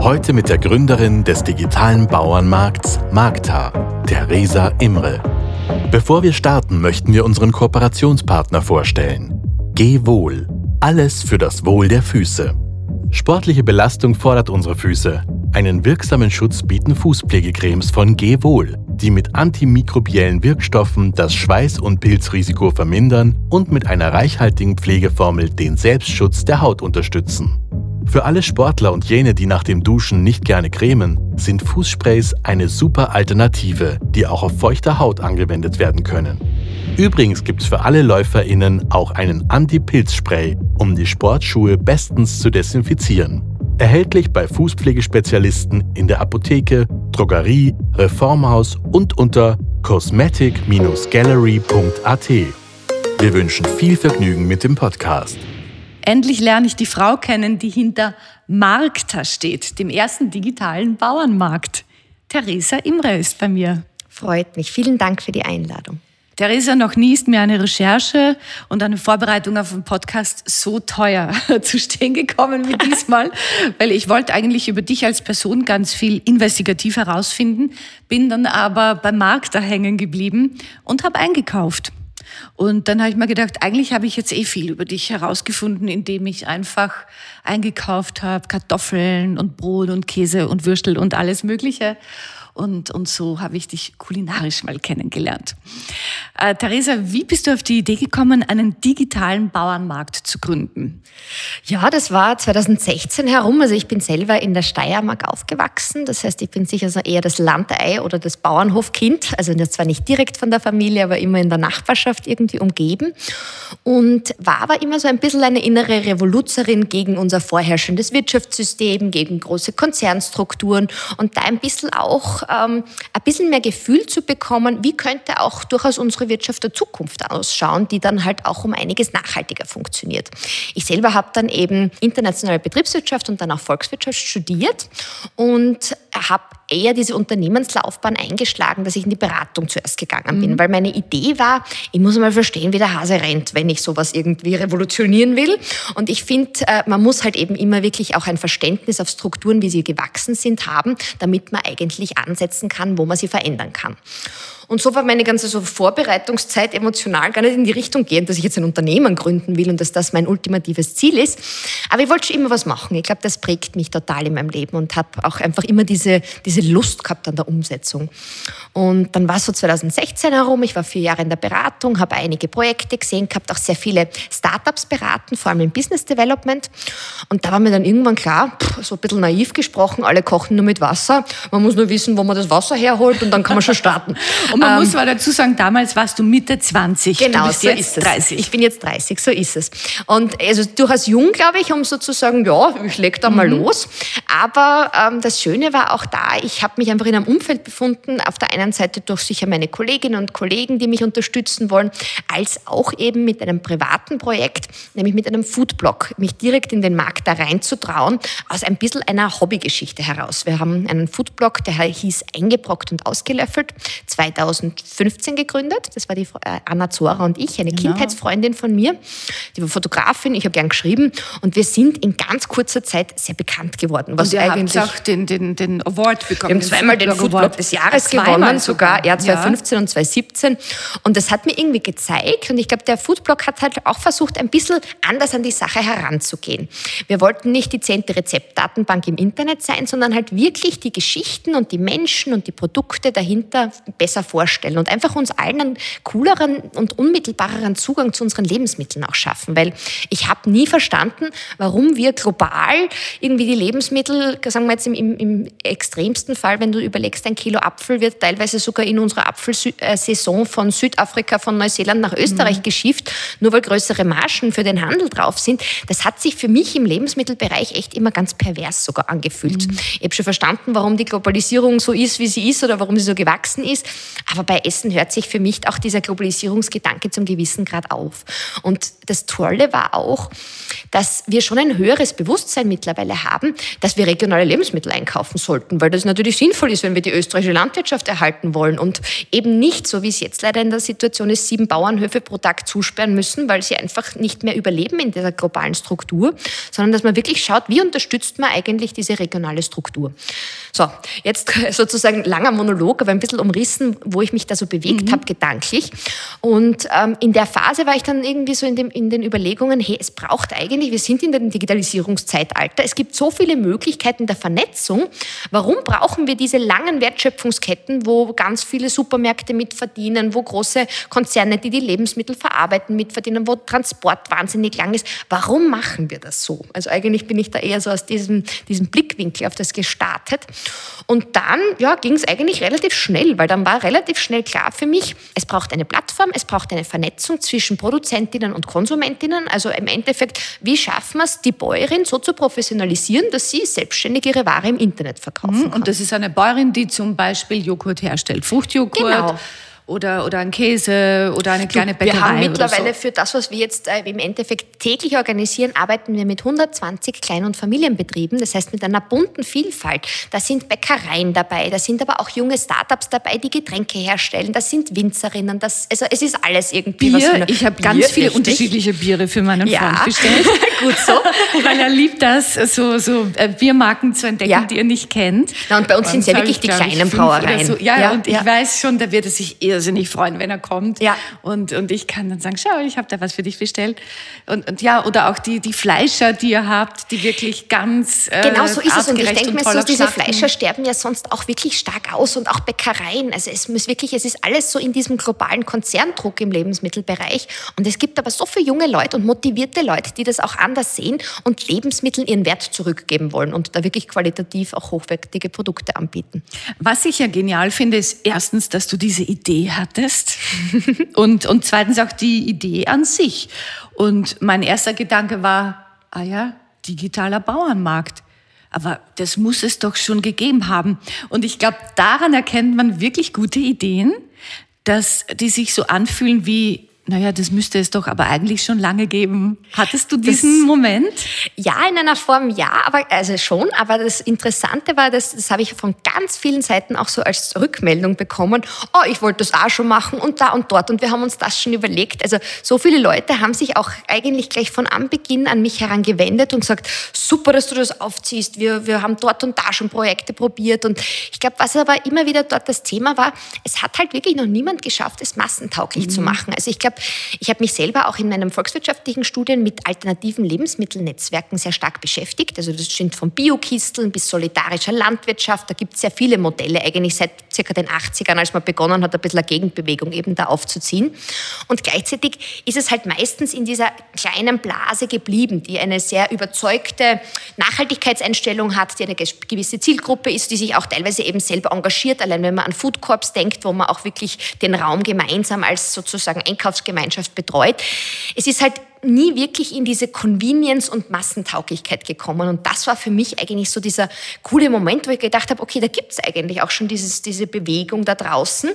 Heute mit der Gründerin des digitalen Bauernmarkts Magta, Theresa Imre. Bevor wir starten, möchten wir unseren Kooperationspartner vorstellen. Geh wohl. Alles für das Wohl der Füße. Sportliche Belastung fordert unsere Füße. Einen wirksamen Schutz bieten Fußpflegecremes von Geh wohl, die mit antimikrobiellen Wirkstoffen das Schweiß- und Pilzrisiko vermindern und mit einer reichhaltigen Pflegeformel den Selbstschutz der Haut unterstützen. Für alle Sportler und jene, die nach dem Duschen nicht gerne cremen, sind Fußsprays eine super Alternative, die auch auf feuchter Haut angewendet werden können. Übrigens gibt es für alle LäuferInnen auch einen Anti-Pilz-Spray, um die Sportschuhe bestens zu desinfizieren. Erhältlich bei Fußpflegespezialisten in der Apotheke, Drogerie, Reformhaus und unter cosmetic-gallery.at. Wir wünschen viel Vergnügen mit dem Podcast. Endlich lerne ich die Frau kennen, die hinter Markta steht, dem ersten digitalen Bauernmarkt. Theresa Imre ist bei mir. Freut mich. Vielen Dank für die Einladung. Theresa, noch nie ist mir eine Recherche und eine Vorbereitung auf einen Podcast so teuer zu stehen gekommen wie diesmal, weil ich wollte eigentlich über dich als Person ganz viel investigativ herausfinden, bin dann aber beim Markt da hängen geblieben und habe eingekauft. Und dann habe ich mir gedacht, eigentlich habe ich jetzt eh viel über dich herausgefunden, indem ich einfach eingekauft habe, Kartoffeln und Brot und Käse und Würstel und alles Mögliche. Und, und so habe ich dich kulinarisch mal kennengelernt. Äh, Theresa, wie bist du auf die Idee gekommen, einen digitalen Bauernmarkt zu gründen? Ja, das war 2016 herum. Also ich bin selber in der Steiermark aufgewachsen. Das heißt, ich bin sicher so eher das Landei oder das Bauernhofkind. Also zwar nicht direkt von der Familie, aber immer in der Nachbarschaft irgendwie umgeben. Und war aber immer so ein bisschen eine innere Revoluzerin gegen unser vorherrschendes Wirtschaftssystem, gegen große Konzernstrukturen und da ein bisschen auch ähm, ein bisschen mehr Gefühl zu bekommen, wie könnte auch durchaus unsere Wirtschaft der Zukunft ausschauen, die dann halt auch um einiges nachhaltiger funktioniert. Ich selber habe dann eben internationale Betriebswirtschaft und dann auch Volkswirtschaft studiert und habe eher diese Unternehmenslaufbahn eingeschlagen, dass ich in die Beratung zuerst gegangen bin, mhm. weil meine Idee war, ich muss mal verstehen, wie der Hase rennt, wenn ich sowas irgendwie revolutionieren will. Und ich finde, äh, man muss halt eben immer wirklich auch ein Verständnis auf Strukturen, wie sie gewachsen sind, haben, damit man eigentlich ansetzen kann, wo man sie verändern kann. Und so war meine ganze so Vorbereitungszeit emotional gar nicht in die Richtung gehen, dass ich jetzt ein Unternehmen gründen will und dass das mein ultimatives Ziel ist. Aber ich wollte schon immer was machen. Ich glaube, das prägt mich total in meinem Leben und habe auch einfach immer diese, diese Lust gehabt an der Umsetzung. Und dann war es so 2016 herum. Ich war vier Jahre in der Beratung, habe einige Projekte gesehen, gehabt auch sehr viele Startups beraten, vor allem im Business Development. Und da war mir dann irgendwann klar, so ein bisschen naiv gesprochen, alle kochen nur mit Wasser. Man muss nur wissen, wo man das Wasser herholt und dann kann man schon starten. Und man ähm, muss mal dazu sagen, damals warst du Mitte 20. Genau, du bist so jetzt ist 30. Ich bin jetzt 30, so ist es. Und also durchaus jung, glaube ich, um sozusagen, ja, ich leg da mal mhm. los. Aber ähm, das Schöne war auch da, ich habe mich einfach in einem Umfeld befunden, auf der einen Seite durch sicher meine Kolleginnen und Kollegen, die mich unterstützen wollen, als auch eben mit einem privaten Projekt, nämlich mit einem Foodblog, mich direkt in den Markt da reinzutrauen, aus ein bisschen einer Hobbygeschichte heraus. Wir haben einen Foodblog, der hieß Eingebrockt und ausgelöffelt, 2000 2015 gegründet. Das war die äh, Anna Zora und ich, eine genau. Kindheitsfreundin von mir. Die war Fotografin, ich habe gern geschrieben und wir sind in ganz kurzer Zeit sehr bekannt geworden. Was und ihr eigentlich habt auch den, den, den Award bekommen. Wir haben zweimal den Foodblog des Jahres ah, gewonnen, sogar, ja, 2015 ja. und 2017. Und das hat mir irgendwie gezeigt und ich glaube, der Foodblog hat halt auch versucht, ein bisschen anders an die Sache heranzugehen. Wir wollten nicht die zehnte Rezeptdatenbank im Internet sein, sondern halt wirklich die Geschichten und die Menschen und die Produkte dahinter besser vorstellen vorstellen und einfach uns allen einen cooleren und unmittelbareren Zugang zu unseren Lebensmitteln auch schaffen. Weil ich habe nie verstanden, warum wir global irgendwie die Lebensmittel, sagen wir jetzt im, im, im extremsten Fall, wenn du überlegst, ein Kilo Apfel wird teilweise sogar in unserer Apfelsaison von Südafrika, von Neuseeland nach Österreich mhm. geschifft, nur weil größere Margen für den Handel drauf sind. Das hat sich für mich im Lebensmittelbereich echt immer ganz pervers sogar angefühlt. Mhm. Ich habe schon verstanden, warum die Globalisierung so ist, wie sie ist oder warum sie so gewachsen ist. Aber bei Essen hört sich für mich auch dieser Globalisierungsgedanke zum gewissen Grad auf. Und das Tolle war auch, dass wir schon ein höheres Bewusstsein mittlerweile haben, dass wir regionale Lebensmittel einkaufen sollten, weil das natürlich sinnvoll ist, wenn wir die österreichische Landwirtschaft erhalten wollen und eben nicht, so wie es jetzt leider in der Situation ist, sieben Bauernhöfe pro Tag zusperren müssen, weil sie einfach nicht mehr überleben in dieser globalen Struktur, sondern dass man wirklich schaut, wie unterstützt man eigentlich diese regionale Struktur. So, jetzt sozusagen langer Monolog, aber ein bisschen umrissen, wo ich mich da so bewegt mhm. habe, gedanklich. Und ähm, in der Phase war ich dann irgendwie so in, dem, in den Überlegungen, hey, es braucht eigentlich, wir sind in dem Digitalisierungszeitalter, es gibt so viele Möglichkeiten der Vernetzung. Warum brauchen wir diese langen Wertschöpfungsketten, wo ganz viele Supermärkte mitverdienen, wo große Konzerne, die die Lebensmittel verarbeiten, mitverdienen, wo Transport wahnsinnig lang ist? Warum machen wir das so? Also eigentlich bin ich da eher so aus diesem, diesem Blickwinkel auf das gestartet. Und dann ja, ging es eigentlich relativ schnell, weil dann war relativ schnell klar für mich, es braucht eine Plattform, es braucht eine Vernetzung zwischen Produzentinnen und Konsumentinnen. Also im Endeffekt, wie schaffen wir es, die Bäuerin so zu professionalisieren, dass sie selbstständig ihre Ware im Internet verkaufen mhm, kann. Und das ist eine Bäuerin, die zum Beispiel Joghurt herstellt, Fruchtjoghurt. Genau oder, oder ein Käse oder eine kleine Bäckerei. Wir haben mittlerweile so. für das, was wir jetzt äh, im Endeffekt täglich organisieren, arbeiten wir mit 120 Klein- und Familienbetrieben, das heißt mit einer bunten Vielfalt. Da sind Bäckereien dabei, da sind aber auch junge Startups dabei, die Getränke herstellen, da sind Winzerinnen, das, also es ist alles irgendwie Bier, was. Ich habe ganz viele richtig. unterschiedliche Biere für meinen ja. Freund bestellt. Gut so. Weil er liebt das, so, so äh, Biermarken zu entdecken, ja. die er nicht kennt. Na, und bei uns sind es ja wirklich die kleinen Brauereien. So. Ja, ja, und ich weiß schon, da wird er sich eher irrsinnig freuen, wenn er kommt. Ja. Und, und ich kann dann sagen, schau, ich habe da was für dich bestellt. Und, und ja, oder auch die, die Fleischer, die ihr habt, die wirklich ganz äh, Genau so ist es. Und ich denke mir so, diese Fleischer sterben ja sonst auch wirklich stark aus und auch Bäckereien. Also es muss wirklich, es ist alles so in diesem globalen Konzerndruck im Lebensmittelbereich. Und es gibt aber so viele junge Leute und motivierte Leute, die das auch anders sehen und Lebensmitteln ihren Wert zurückgeben wollen und da wirklich qualitativ auch hochwertige Produkte anbieten. Was ich ja genial finde, ist erstens, dass du diese Idee hattest und, und zweitens auch die Idee an sich. Und mein erster Gedanke war, ah ja, digitaler Bauernmarkt. Aber das muss es doch schon gegeben haben. Und ich glaube, daran erkennt man wirklich gute Ideen, dass die sich so anfühlen wie naja, das müsste es doch aber eigentlich schon lange geben. Hattest du diesen das, Moment? Ja, in einer Form ja, aber also schon. Aber das Interessante war, dass, das habe ich von ganz vielen Seiten auch so als Rückmeldung bekommen. Oh, ich wollte das auch schon machen und da und dort. Und wir haben uns das schon überlegt. Also so viele Leute haben sich auch eigentlich gleich von Anbeginn an mich herangewendet und gesagt, super, dass du das aufziehst. Wir, wir haben dort und da schon Projekte probiert. Und ich glaube, was aber immer wieder dort das Thema war, es hat halt wirklich noch niemand geschafft, es massentauglich mhm. zu machen. Also ich glaube, ich habe mich selber auch in meinen volkswirtschaftlichen Studien mit alternativen Lebensmittelnetzwerken sehr stark beschäftigt. Also das sind von Biokisteln bis solidarischer Landwirtschaft. Da gibt es sehr viele Modelle, eigentlich seit circa den 80ern, als man begonnen hat, ein bisschen eine Gegenbewegung eben da aufzuziehen. Und gleichzeitig ist es halt meistens in dieser kleinen Blase geblieben, die eine sehr überzeugte Nachhaltigkeitseinstellung hat, die eine gewisse Zielgruppe ist, die sich auch teilweise eben selber engagiert. Allein wenn man an Food Corps denkt, wo man auch wirklich den Raum gemeinsam als sozusagen Einkaufs Gemeinschaft betreut. Es ist halt nie wirklich in diese Convenience und Massentauglichkeit gekommen. Und das war für mich eigentlich so dieser coole Moment, wo ich gedacht habe, okay, da gibt es eigentlich auch schon dieses, diese Bewegung da draußen.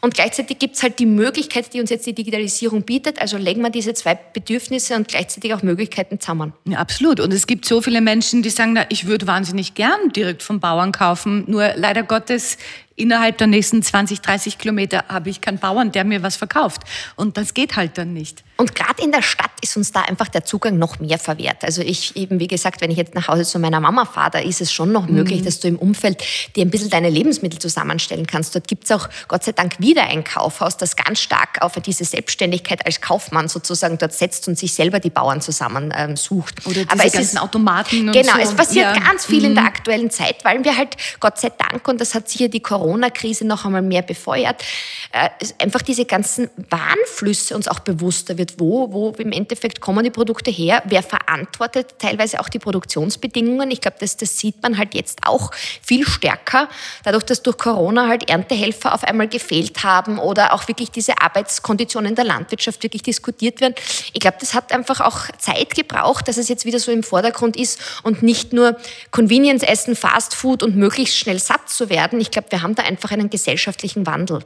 Und gleichzeitig gibt es halt die Möglichkeit, die uns jetzt die Digitalisierung bietet. Also legen wir diese zwei Bedürfnisse und gleichzeitig auch Möglichkeiten zusammen. Ja, absolut. Und es gibt so viele Menschen, die sagen, na, ich würde wahnsinnig gern direkt vom Bauern kaufen. Nur leider Gottes innerhalb der nächsten 20, 30 Kilometer habe ich keinen Bauern, der mir was verkauft. Und das geht halt dann nicht. Und gerade in der Stadt ist uns da einfach der Zugang noch mehr verwehrt. Also ich eben, wie gesagt, wenn ich jetzt nach Hause zu meiner Mama fahre, da ist es schon noch möglich, mhm. dass du im Umfeld dir ein bisschen deine Lebensmittel zusammenstellen kannst. Dort gibt es auch Gott sei Dank wieder ein Kaufhaus, das ganz stark auf diese Selbstständigkeit als Kaufmann sozusagen dort setzt und sich selber die Bauern zusammen ähm, sucht. Oder diese Aber es ganzen ist, Automaten und Genau, so. es passiert ja. ganz viel mhm. in der aktuellen Zeit, weil wir halt Gott sei Dank, und das hat sicher die Corona Corona-Krise noch einmal mehr befeuert, äh, einfach diese ganzen Warnflüsse uns auch bewusster wird. Wo, wo im Endeffekt kommen die Produkte her? Wer verantwortet teilweise auch die Produktionsbedingungen? Ich glaube, das, das sieht man halt jetzt auch viel stärker, dadurch, dass durch Corona halt Erntehelfer auf einmal gefehlt haben oder auch wirklich diese Arbeitskonditionen der Landwirtschaft wirklich diskutiert werden. Ich glaube, das hat einfach auch Zeit gebraucht, dass es jetzt wieder so im Vordergrund ist und nicht nur Convenience essen, Fast Food und möglichst schnell satt zu werden. Ich glaube, wir haben da einfach einen gesellschaftlichen Wandel.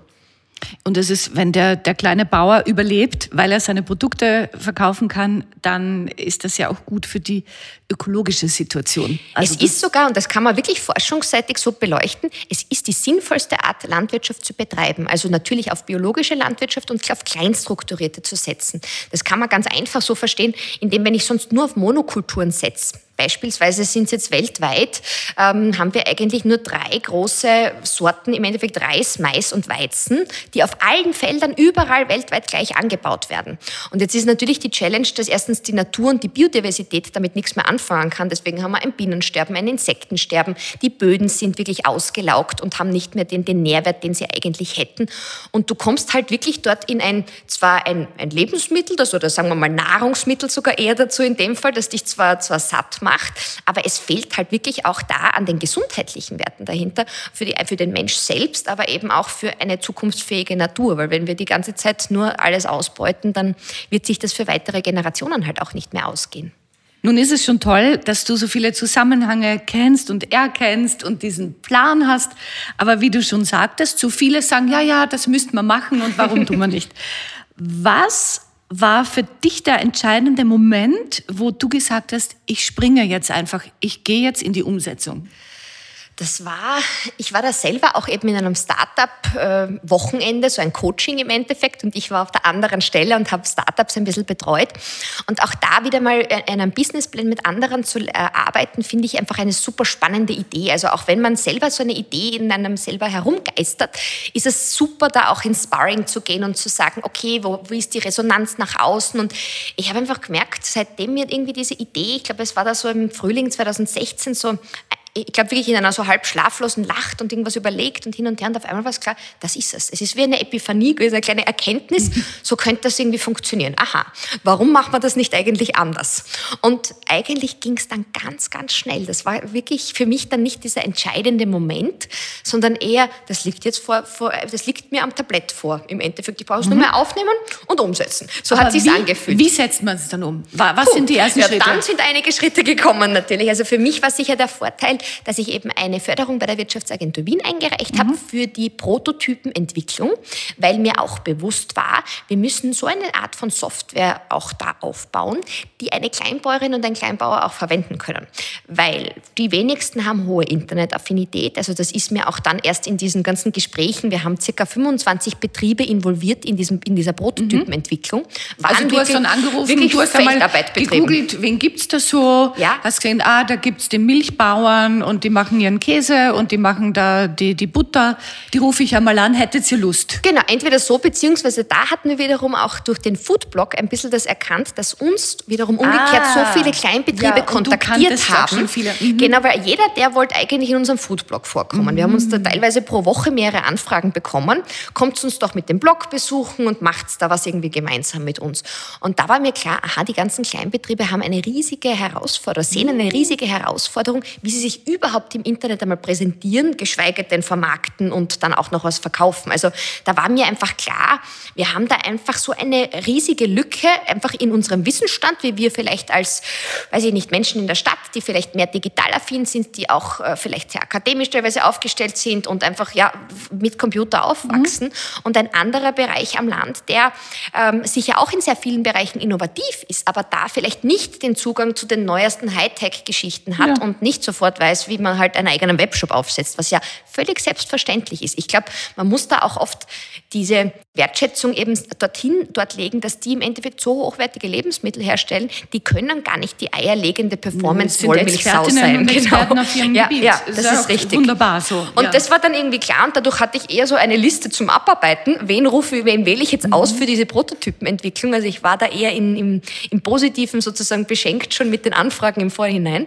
Und das ist, wenn der, der kleine Bauer überlebt, weil er seine Produkte verkaufen kann, dann ist das ja auch gut für die ökologische Situation. Also es ist sogar, und das kann man wirklich forschungsseitig so beleuchten, es ist die sinnvollste Art, Landwirtschaft zu betreiben. Also natürlich auf biologische Landwirtschaft und auf kleinstrukturierte zu setzen. Das kann man ganz einfach so verstehen, indem wenn ich sonst nur auf Monokulturen setze, Beispielsweise sind es jetzt weltweit, ähm, haben wir eigentlich nur drei große Sorten, im Endeffekt Reis, Mais und Weizen, die auf allen Feldern überall weltweit gleich angebaut werden. Und jetzt ist natürlich die Challenge, dass erstens die Natur und die Biodiversität damit nichts mehr anfangen kann. Deswegen haben wir ein Bienensterben, ein Insektensterben. Die Böden sind wirklich ausgelaugt und haben nicht mehr den, den Nährwert, den sie eigentlich hätten. Und du kommst halt wirklich dort in ein, zwar ein, ein Lebensmittel, das, oder sagen wir mal Nahrungsmittel sogar eher dazu in dem Fall, das dich zwar, zwar satt macht, macht. Aber es fehlt halt wirklich auch da an den gesundheitlichen Werten dahinter für, die, für den Mensch selbst, aber eben auch für eine zukunftsfähige Natur. Weil wenn wir die ganze Zeit nur alles ausbeuten, dann wird sich das für weitere Generationen halt auch nicht mehr ausgehen. Nun ist es schon toll, dass du so viele Zusammenhänge kennst und erkennst und diesen Plan hast. Aber wie du schon sagtest, so viele sagen, ja, ja, das müsste man machen und warum tun wir nicht? Was war für dich der entscheidende Moment, wo du gesagt hast, ich springe jetzt einfach, ich gehe jetzt in die Umsetzung? Das war, ich war da selber auch eben in einem Startup-Wochenende, so ein Coaching im Endeffekt, und ich war auf der anderen Stelle und habe Startups ein bisschen betreut. Und auch da wieder mal einen Businessplan mit anderen zu erarbeiten, finde ich einfach eine super spannende Idee. Also auch wenn man selber so eine Idee in einem selber herumgeistert, ist es super, da auch ins Sparring zu gehen und zu sagen, okay, wo, wo ist die Resonanz nach außen? Und ich habe einfach gemerkt, seitdem mir irgendwie diese Idee, ich glaube, es war da so im Frühling 2016 so ich glaube wirklich in einer so halb schlaflosen Lacht und irgendwas überlegt und hin und her und auf einmal war es klar, das ist es. Es ist wie eine Epiphanie gewesen, eine kleine Erkenntnis, so könnte das irgendwie funktionieren. Aha, warum macht man das nicht eigentlich anders? Und eigentlich ging es dann ganz, ganz schnell. Das war wirklich für mich dann nicht dieser entscheidende Moment, sondern eher, das liegt jetzt vor, vor das liegt mir am Tablett vor. Im Endeffekt, ich brauche es mhm. nur mehr aufnehmen und umsetzen. So Aber hat es sich angefühlt. Wie setzt man es dann um? Was Puh, sind die ersten ja, Schritte? Dann sind einige Schritte gekommen natürlich. Also für mich war sicher der Vorteil, dass ich eben eine Förderung bei der Wirtschaftsagentur Wien eingereicht mhm. habe für die Prototypenentwicklung, weil mir auch bewusst war, wir müssen so eine Art von Software auch da aufbauen, die eine Kleinbäuerin und ein Kleinbauer auch verwenden können. Weil die wenigsten haben hohe Internetaffinität. Also das ist mir auch dann erst in diesen ganzen Gesprächen, wir haben circa 25 Betriebe involviert in, diesem, in dieser Prototypenentwicklung. Mhm. Also du hast dann angerufen, du hast einmal gegoogelt, wen gibt es da so? Ja. Hast gesehen, ah, da gibt es den Milchbauern, und die machen ihren Käse und die machen da die, die Butter. Die rufe ich einmal an, hättet ihr Lust? Genau, entweder so, beziehungsweise da hatten wir wiederum auch durch den Foodblog ein bisschen das erkannt, dass uns wiederum umgekehrt ah, so viele Kleinbetriebe ja, kontaktiert haben. Viele. Mhm. Genau, weil jeder, der wollte eigentlich in unserem Foodblog vorkommen. Mhm. Wir haben uns da mhm. teilweise pro Woche mehrere Anfragen bekommen. Kommt uns doch mit dem Blog besuchen und macht da was irgendwie gemeinsam mit uns. Und da war mir klar, aha, die ganzen Kleinbetriebe haben eine riesige Herausforderung, sehen eine riesige Herausforderung, wie sie sich überhaupt im Internet einmal präsentieren, geschweige denn vermarkten und dann auch noch was verkaufen. Also da war mir einfach klar, wir haben da einfach so eine riesige Lücke einfach in unserem Wissensstand, wie wir vielleicht als, weiß ich nicht, Menschen in der Stadt, die vielleicht mehr digital affin sind, die auch äh, vielleicht sehr akademisch teilweise aufgestellt sind und einfach ja mit Computer aufwachsen. Mhm. Und ein anderer Bereich am Land, der ähm, sicher auch in sehr vielen Bereichen innovativ ist, aber da vielleicht nicht den Zugang zu den neuesten Hightech-Geschichten hat ja. und nicht sofort weiß, weiß, wie man halt einen eigenen Webshop aufsetzt, was ja völlig selbstverständlich ist. Ich glaube, man muss da auch oft diese Wertschätzung eben dorthin, dort legen, dass die im Endeffekt so hochwertige Lebensmittel herstellen, die können gar nicht die eierlegende Performance Wollmilchsau sein. Genau. Ja, ja, das, ist, ist richtig. Wunderbar so. Und ja. das war dann irgendwie klar und dadurch hatte ich eher so eine Liste zum Abarbeiten. Wen rufe ich, wen wähle ich jetzt mhm. aus für diese Prototypenentwicklung? Also ich war da eher in, im, im Positiven sozusagen beschenkt schon mit den Anfragen im Vorhinein.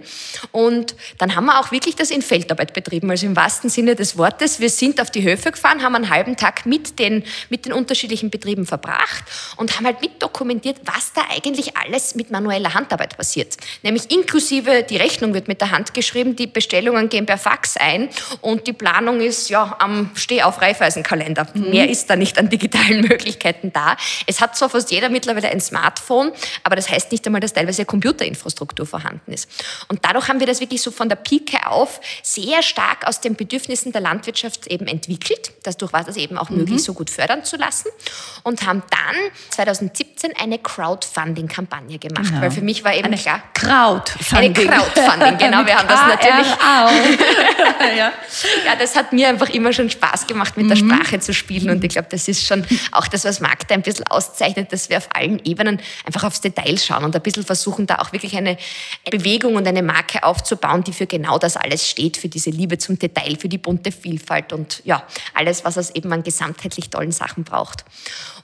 Und dann haben wir wir auch wirklich das in Feldarbeit betrieben, also im wahrsten Sinne des Wortes. Wir sind auf die Höfe gefahren, haben einen halben Tag mit den, mit den unterschiedlichen Betrieben verbracht und haben halt mit dokumentiert, was da eigentlich alles mit manueller Handarbeit passiert. Nämlich inklusive, die Rechnung wird mit der Hand geschrieben, die Bestellungen gehen per Fax ein und die Planung ist ja am Steh-auf-Reifeisenkalender. Mhm. Mehr ist da nicht an digitalen Möglichkeiten da. Es hat zwar fast jeder mittlerweile ein Smartphone, aber das heißt nicht einmal, dass teilweise Computerinfrastruktur vorhanden ist. Und dadurch haben wir das wirklich so von der Pike auf sehr stark aus den Bedürfnissen der Landwirtschaft eben entwickelt. Dadurch war das eben auch mhm. möglich, so gut fördern zu lassen. Und haben dann 2017 eine Crowdfunding-Kampagne gemacht. Genau. Weil für mich war eben eine klar. Crowdfunding. Eine Crowdfunding, genau. Wir haben das natürlich. ja. ja, das hat mir einfach immer schon Spaß gemacht, mit mhm. der Sprache zu spielen. Und ich glaube, das ist schon auch das, was Magda ein bisschen auszeichnet, dass wir auf allen Ebenen einfach aufs Detail schauen und ein bisschen versuchen, da auch wirklich eine Bewegung und eine Marke aufzubauen, die für genau das alles steht, für diese Liebe zum Detail, für die bunte Vielfalt und ja, alles, was es eben an gesamtheitlich tollen Sachen braucht.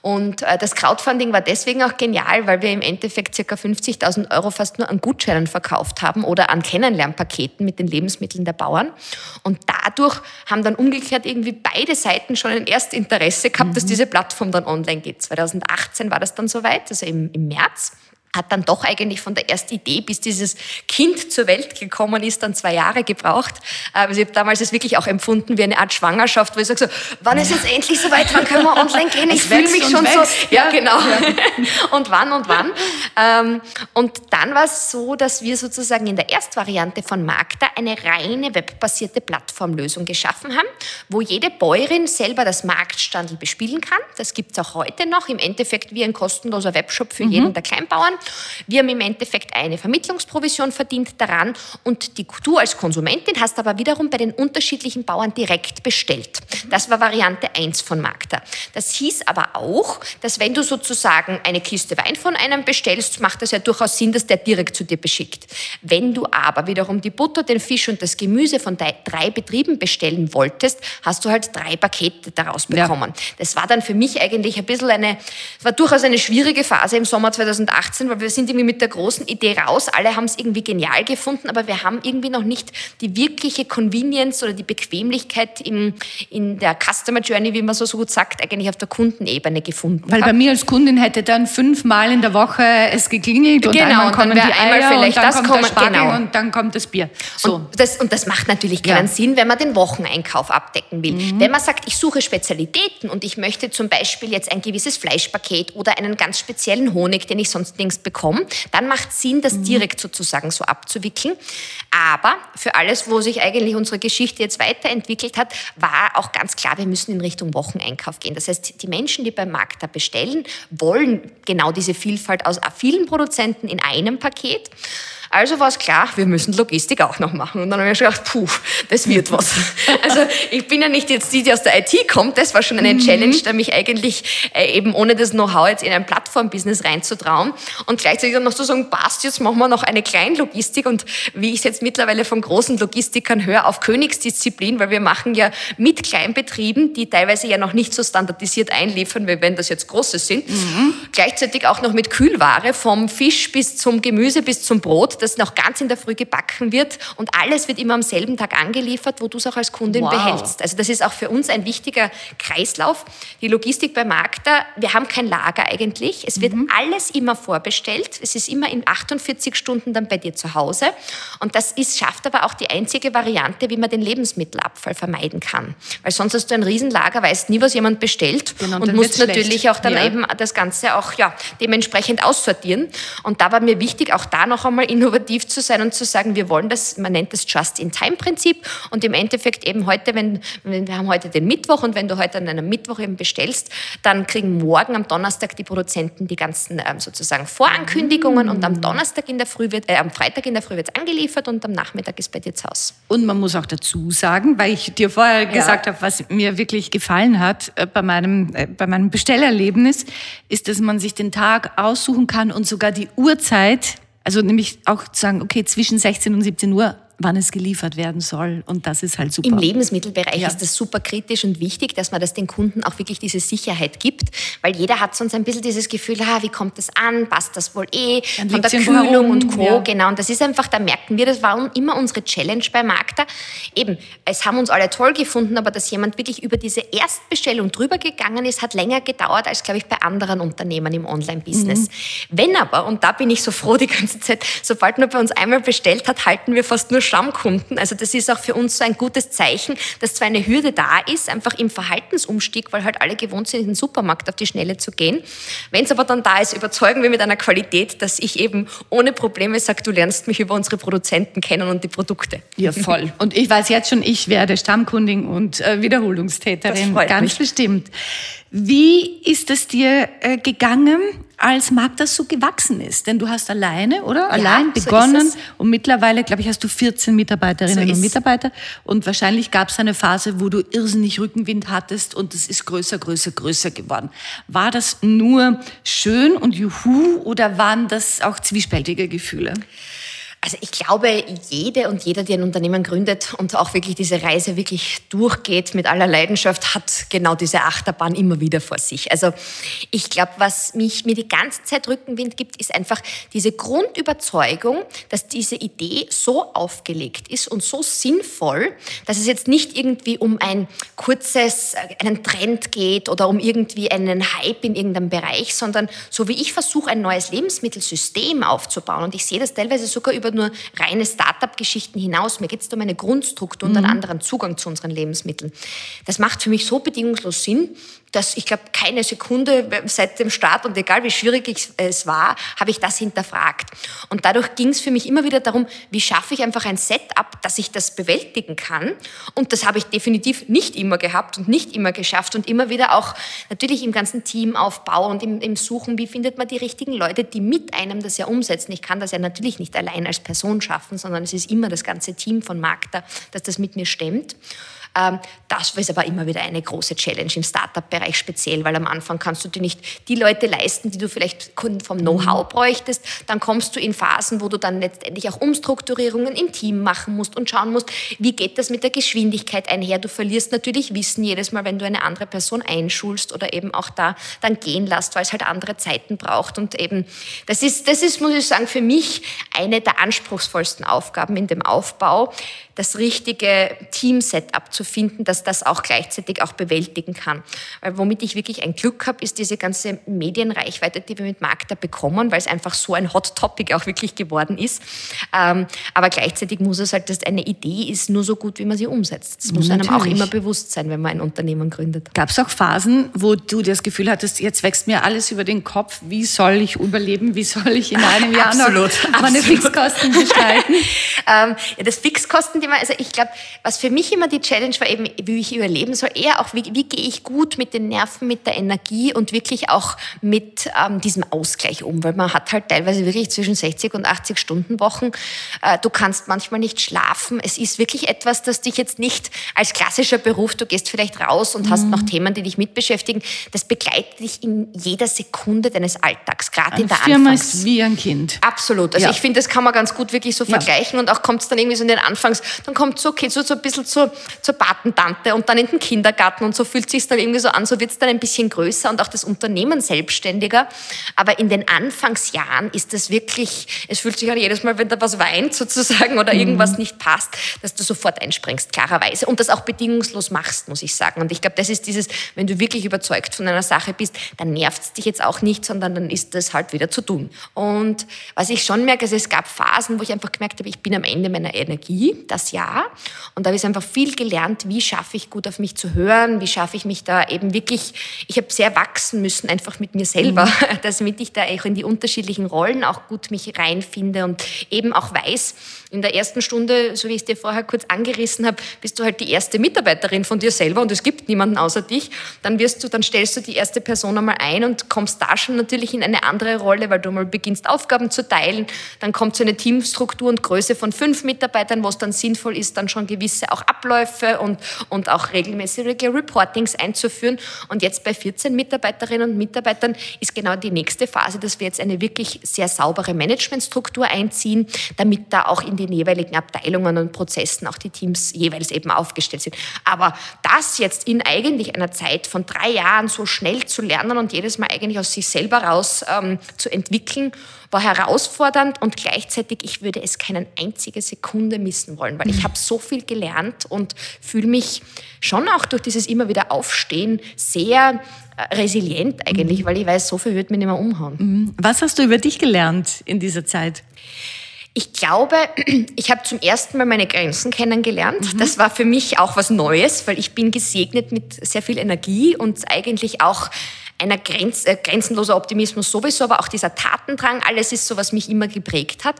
Und äh, das Crowdfunding war deswegen auch genial, weil wir im Endeffekt ca. 50.000 Euro fast nur an Gutscheinen verkauft haben oder an Kennenlernpaketen mit den Lebensmitteln der Bauern. Und dadurch haben dann umgekehrt irgendwie beide Seiten schon ein Erstinteresse gehabt, mhm. dass diese Plattform dann online geht. 2018 war das dann soweit, also im, im März hat dann doch eigentlich von der ersten Idee, bis dieses Kind zur Welt gekommen ist, dann zwei Jahre gebraucht. Also ich habe damals es wirklich auch empfunden wie eine Art Schwangerschaft, wo ich sage so, wann ist es endlich soweit, wann können wir online gehen? Ich fühle mich schon so. Ja, genau. Ja. Und wann und wann. Ähm, und dann war es so, dass wir sozusagen in der Erstvariante von Magda eine reine webbasierte Plattformlösung geschaffen haben, wo jede Bäuerin selber das Marktstandel bespielen kann. Das gibt es auch heute noch, im Endeffekt wie ein kostenloser Webshop für mhm. jeden der Kleinbauern. Wir haben im Endeffekt eine Vermittlungsprovision verdient daran und die, du als Konsumentin hast aber wiederum bei den unterschiedlichen Bauern direkt bestellt. Das war Variante 1 von Magda. Das hieß aber auch, dass wenn du sozusagen eine Kiste Wein von einem bestellst, macht das ja durchaus Sinn, dass der direkt zu dir beschickt. Wenn du aber wiederum die Butter, den Fisch und das Gemüse von drei Betrieben bestellen wolltest, hast du halt drei Pakete daraus bekommen. Ja. Das war dann für mich eigentlich ein bisschen eine, war durchaus eine schwierige Phase im Sommer 2018, weil wir sind irgendwie mit der großen Idee raus. Alle haben es irgendwie genial gefunden, aber wir haben irgendwie noch nicht die wirkliche Convenience oder die Bequemlichkeit in, in der Customer Journey, wie man so, so gut sagt, eigentlich auf der Kundenebene gefunden. Weil bei mir als Kundin hätte dann fünfmal in der Woche es geklingelt und genau, einmal kommen und dann die Eier vielleicht und dann das kommt kommen, der Spargel genau. und dann kommt das Bier. So. Und, das, und das macht natürlich keinen ja. Sinn, wenn man den Wocheneinkauf abdecken will. Mhm. Wenn man sagt, ich suche Spezialitäten und ich möchte zum Beispiel jetzt ein gewisses Fleischpaket oder einen ganz speziellen Honig, den ich sonst nirgends bekomme, dann macht es Sinn, das mhm. direkt sozusagen so abzuwickeln. Aber für alles, wo sich eigentlich unsere Geschichte jetzt weiterentwickelt hat, war auch ganz klar, wir müssen in Richtung Wocheneinkauf gehen. Das heißt, die Menschen, die beim Markt da bestellen, wollen genau diese Vielfalt aus vielen Produzenten in einem Paket. Also war es klar, wir müssen Logistik auch noch machen. Und dann habe ich gedacht, puh, das wird was. Also ich bin ja nicht jetzt die, die aus der IT kommt. Das war schon eine mhm. Challenge, da mich eigentlich äh, eben ohne das Know-how jetzt in ein Plattformbusiness reinzutrauen. Und gleichzeitig dann noch zu sagen, passt, jetzt machen wir noch eine Kleinlogistik. Und wie ich es jetzt mittlerweile von großen Logistikern höre, auf Königsdisziplin, weil wir machen ja mit Kleinbetrieben, die teilweise ja noch nicht so standardisiert einliefern, wie wenn das jetzt große sind, mhm. gleichzeitig auch noch mit Kühlware vom Fisch bis zum Gemüse bis zum Brot das noch ganz in der Früh gebacken wird und alles wird immer am selben Tag angeliefert, wo du es auch als Kundin wow. behältst. Also das ist auch für uns ein wichtiger Kreislauf. Die Logistik bei Magda, wir haben kein Lager eigentlich. Es wird mhm. alles immer vorbestellt. Es ist immer in 48 Stunden dann bei dir zu Hause. Und das ist, schafft aber auch die einzige Variante, wie man den Lebensmittelabfall vermeiden kann. Weil sonst hast du ein Riesenlager, weißt nie, was jemand bestellt genau, und musst natürlich schlecht. auch dann ja. eben das Ganze auch ja, dementsprechend aussortieren. Und da war mir wichtig, auch da noch einmal in innovativ zu sein und zu sagen, wir wollen das, man nennt das Just-in-Time-Prinzip und im Endeffekt eben heute, wenn, wenn, wir haben heute den Mittwoch und wenn du heute an einem Mittwoch eben bestellst, dann kriegen morgen am Donnerstag die Produzenten die ganzen ähm, sozusagen Vorankündigungen und am mm. Donnerstag in der Früh wird, äh, am Freitag in der Früh wird es angeliefert und am Nachmittag ist bei dir zu Hause. Und man muss auch dazu sagen, weil ich dir vorher ja. gesagt habe, was mir wirklich gefallen hat äh, bei meinem, äh, bei meinem Bestellerlebnis, ist, dass man sich den Tag aussuchen kann und sogar die Uhrzeit also nämlich auch zu sagen, okay, zwischen 16 und 17 Uhr wann es geliefert werden soll. Und das ist halt super. Im Lebensmittelbereich Ja. ist das super kritisch und wichtig, dass man das den Kunden auch wirklich diese Sicherheit gibt, weil jeder hat sonst ein bisschen dieses Gefühl, ah, wie kommt das an, passt das wohl eh, Dann von der Kühlung und Co. ja. Genau, und das ist einfach, da merken wir, das war immer unsere Challenge bei Magda. Eben, es haben uns alle toll gefunden, aber dass jemand wirklich über diese Erstbestellung drüber gegangen ist, hat länger gedauert als, glaube ich, bei anderen Unternehmen im Online-Business. Mhm. Wenn aber, und da bin ich so froh die ganze Zeit, sobald man bei uns einmal bestellt hat, halten wir fast nur Stammkunden. Also das ist auch für uns so ein gutes Zeichen, dass zwar eine Hürde da ist, einfach im Verhaltensumstieg, weil halt alle gewohnt sind, in den Supermarkt auf die Schnelle zu gehen. Wenn es aber dann da ist, überzeugen wir mit einer Qualität, dass ich eben ohne Probleme sage, du lernst mich über unsere Produzenten kennen und die Produkte. Ja, voll. Und ich weiß jetzt schon, ich werde Stammkundin und äh, Wiederholungstäterin. Das freut Ganz mich. bestimmt. Wie ist es dir äh, gegangen, als Magda so gewachsen ist? Denn du hast alleine, oder? Allein so ist begonnen es. und mittlerweile, glaube ich, hast du 14 Mitarbeiterinnen So und. Mitarbeiter. Und wahrscheinlich gab es eine Phase, wo du irrsinnig Rückenwind hattest und es ist größer, größer, größer geworden. War das nur schön und juhu oder waren das auch zwiespältige Gefühle? Also ich glaube, jede und jeder, der ein Unternehmen gründet und auch wirklich diese Reise wirklich durchgeht mit aller Leidenschaft, hat genau diese Achterbahn immer wieder vor sich. Also ich glaube, was mich mir die ganze Zeit Rückenwind gibt, ist einfach diese Grundüberzeugung, dass diese Idee so aufgelegt ist und so sinnvoll, dass es jetzt nicht irgendwie um ein kurzes, äh, einen Trend geht oder um irgendwie einen Hype in irgendeinem Bereich, sondern so wie ich versuche, ein neues Lebensmittelsystem aufzubauen und ich sehe das teilweise sogar über nur reine Start-up-Geschichten hinaus. Mir geht es um eine Grundstruktur und einen anderen Zugang zu unseren Lebensmitteln. Das macht für mich so bedingungslos Sinn, dass ich glaube, keine Sekunde seit dem Start und egal wie schwierig ich, es war, habe ich das hinterfragt. Und dadurch ging es für mich immer wieder darum, wie schaffe ich einfach ein Setup, dass ich das bewältigen kann. Und das habe ich definitiv nicht immer gehabt und nicht immer geschafft und immer wieder auch natürlich im ganzen Teamaufbau und im, im Suchen, wie findet man die richtigen Leute, die mit einem das ja umsetzen. Ich kann das ja natürlich nicht allein als Person schaffen, sondern es ist immer das ganze Team von Magda, das das mit mir stemmt. Ähm, Das ist aber immer wieder eine große Challenge im Startup-Bereich speziell, weil am Anfang kannst du dir nicht die Leute leisten, die du vielleicht vom Know-how bräuchtest. Dann kommst du in Phasen, wo du dann letztendlich auch Umstrukturierungen im Team machen musst und schauen musst, wie geht das mit der Geschwindigkeit einher. Du verlierst natürlich Wissen jedes Mal, wenn du eine andere Person einschulst oder eben auch da dann gehen lässt, weil es halt andere Zeiten braucht. Und eben, das ist, das ist, muss ich sagen, für mich eine der anspruchsvollsten Aufgaben in dem Aufbau, das richtige Team-Setup zu finden, dass das auch gleichzeitig auch bewältigen kann. Weil womit ich wirklich ein Glück habe, ist diese ganze Medienreichweite, die wir mit Magda bekommen, weil es einfach so ein Hot Topic auch wirklich geworden ist. Ähm, aber gleichzeitig muss es halt, dass eine Idee ist nur so gut, wie man sie umsetzt. Das muss einem auch Natürlich. immer bewusst sein, wenn man ein Unternehmen gründet. Gab es auch Phasen, wo du das Gefühl hattest, jetzt wächst mir alles über den Kopf, wie soll ich überleben, wie soll ich in einem Jahr Absolut, noch meine absolut. Fixkosten gestalten? ähm, ja, das Fixkostenthema, also ich glaube, was für mich immer die Challenge war, eben, wie ich überleben soll, eher auch, wie, wie gehe ich gut mit den Nerven, mit der Energie und wirklich auch mit ähm, diesem Ausgleich um, weil man hat halt teilweise wirklich zwischen 60 und 80 Stunden Wochen. Äh, du kannst manchmal nicht schlafen. Es ist wirklich etwas, das dich jetzt nicht als klassischer Beruf, du gehst vielleicht raus und hast noch Themen, die dich mitbeschäftigen, das begleitet dich in jeder Sekunde deines Alltags, gerade in der Firma Anfangs ist wie ein Kind. Absolut. Also Ja. ich finde, das kann man ganz gut wirklich so Ja. vergleichen und auch kommt es dann irgendwie so in den Anfangs, dann kommt so, okay, so, so ein bisschen zur, zur Patentante und dann in den Kindergarten und so fühlt sich dann irgendwie so an, so wird es dann ein bisschen größer und auch das Unternehmen selbstständiger. Aber in den Anfangsjahren ist das wirklich, es fühlt sich an jedes Mal, wenn da was weint sozusagen oder irgendwas nicht passt, dass du sofort einspringst, klarerweise. Und das auch bedingungslos machst, muss ich sagen. Und ich glaube, das ist dieses, wenn du wirklich überzeugt von einer Sache bist, dann nervt es dich jetzt auch nicht, sondern dann ist das halt wieder zu tun. Und was ich schon merke, also es gab Phasen, wo ich einfach gemerkt habe, ich bin am Ende meiner Energie, das Jahr. Und da habe ich einfach viel gelernt, wie schaffe ich gut auf mich zu hören, wie schaffe ich mich da eben wirklich, ich habe sehr wachsen müssen, einfach mit mir selber, damit ich da auch in die unterschiedlichen Rollen auch gut mich reinfinde und eben auch weiß, in der ersten Stunde, so wie ich es dir vorher kurz angerissen habe, bist du halt die erste Mitarbeiterin von dir selber und es gibt niemanden außer dich. Dann wirst du, dann stellst du die erste Person einmal ein und kommst da schon natürlich in eine andere Rolle, weil du mal beginnst Aufgaben zu teilen. Dann kommt so eine Teamstruktur und Größe von fünf Mitarbeitern, wo es dann Sinn sinnvoll ist, dann schon gewisse auch Abläufe und, und auch regelmäßige Reportings einzuführen. Und jetzt bei 14 Mitarbeiterinnen und Mitarbeitern ist genau die nächste Phase, dass wir jetzt eine wirklich sehr saubere Managementstruktur einziehen, damit da auch in den jeweiligen Abteilungen und Prozessen auch die Teams jeweils eben aufgestellt sind. Aber das jetzt in eigentlich einer Zeit von drei Jahren so schnell zu lernen und jedes Mal eigentlich aus sich selber raus ähm, zu entwickeln, war herausfordernd und gleichzeitig, ich würde es keine einzige Sekunde missen wollen, weil ich habe so viel gelernt und fühle mich schon auch durch dieses immer wieder Aufstehen sehr äh, resilient eigentlich, weil ich weiß, so viel wird mir nicht mehr umhauen. Mhm. Was hast du über dich gelernt in dieser Zeit? Ich glaube, ich habe zum ersten Mal meine Grenzen kennengelernt. Mhm. Das war für mich auch was Neues, weil ich bin gesegnet mit sehr viel Energie und eigentlich auch einer Grenz, äh, grenzenloser Optimismus sowieso, aber auch dieser Tatendrang, alles ist so, was mich immer geprägt hat.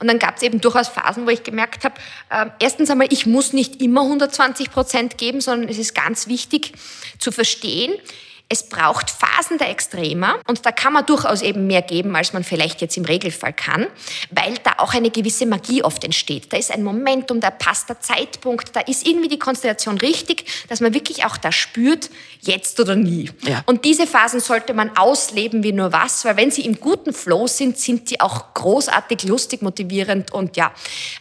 Und dann gab es eben durchaus Phasen, wo ich gemerkt habe, äh, erstens einmal, ich muss nicht immer 120 Prozent geben, sondern es ist ganz wichtig zu verstehen, es braucht Phasen der Extremer und da kann man durchaus eben mehr geben, als man vielleicht jetzt im Regelfall kann, weil da auch eine gewisse Magie oft entsteht. Da ist ein Momentum, da passt der Zeitpunkt, da ist irgendwie die Konstellation richtig, dass man wirklich auch da spürt, jetzt oder nie. Ja. Und diese Phasen sollte man ausleben wie nur was, weil wenn sie im guten Flow sind, sind die auch großartig, lustig, motivierend und ja.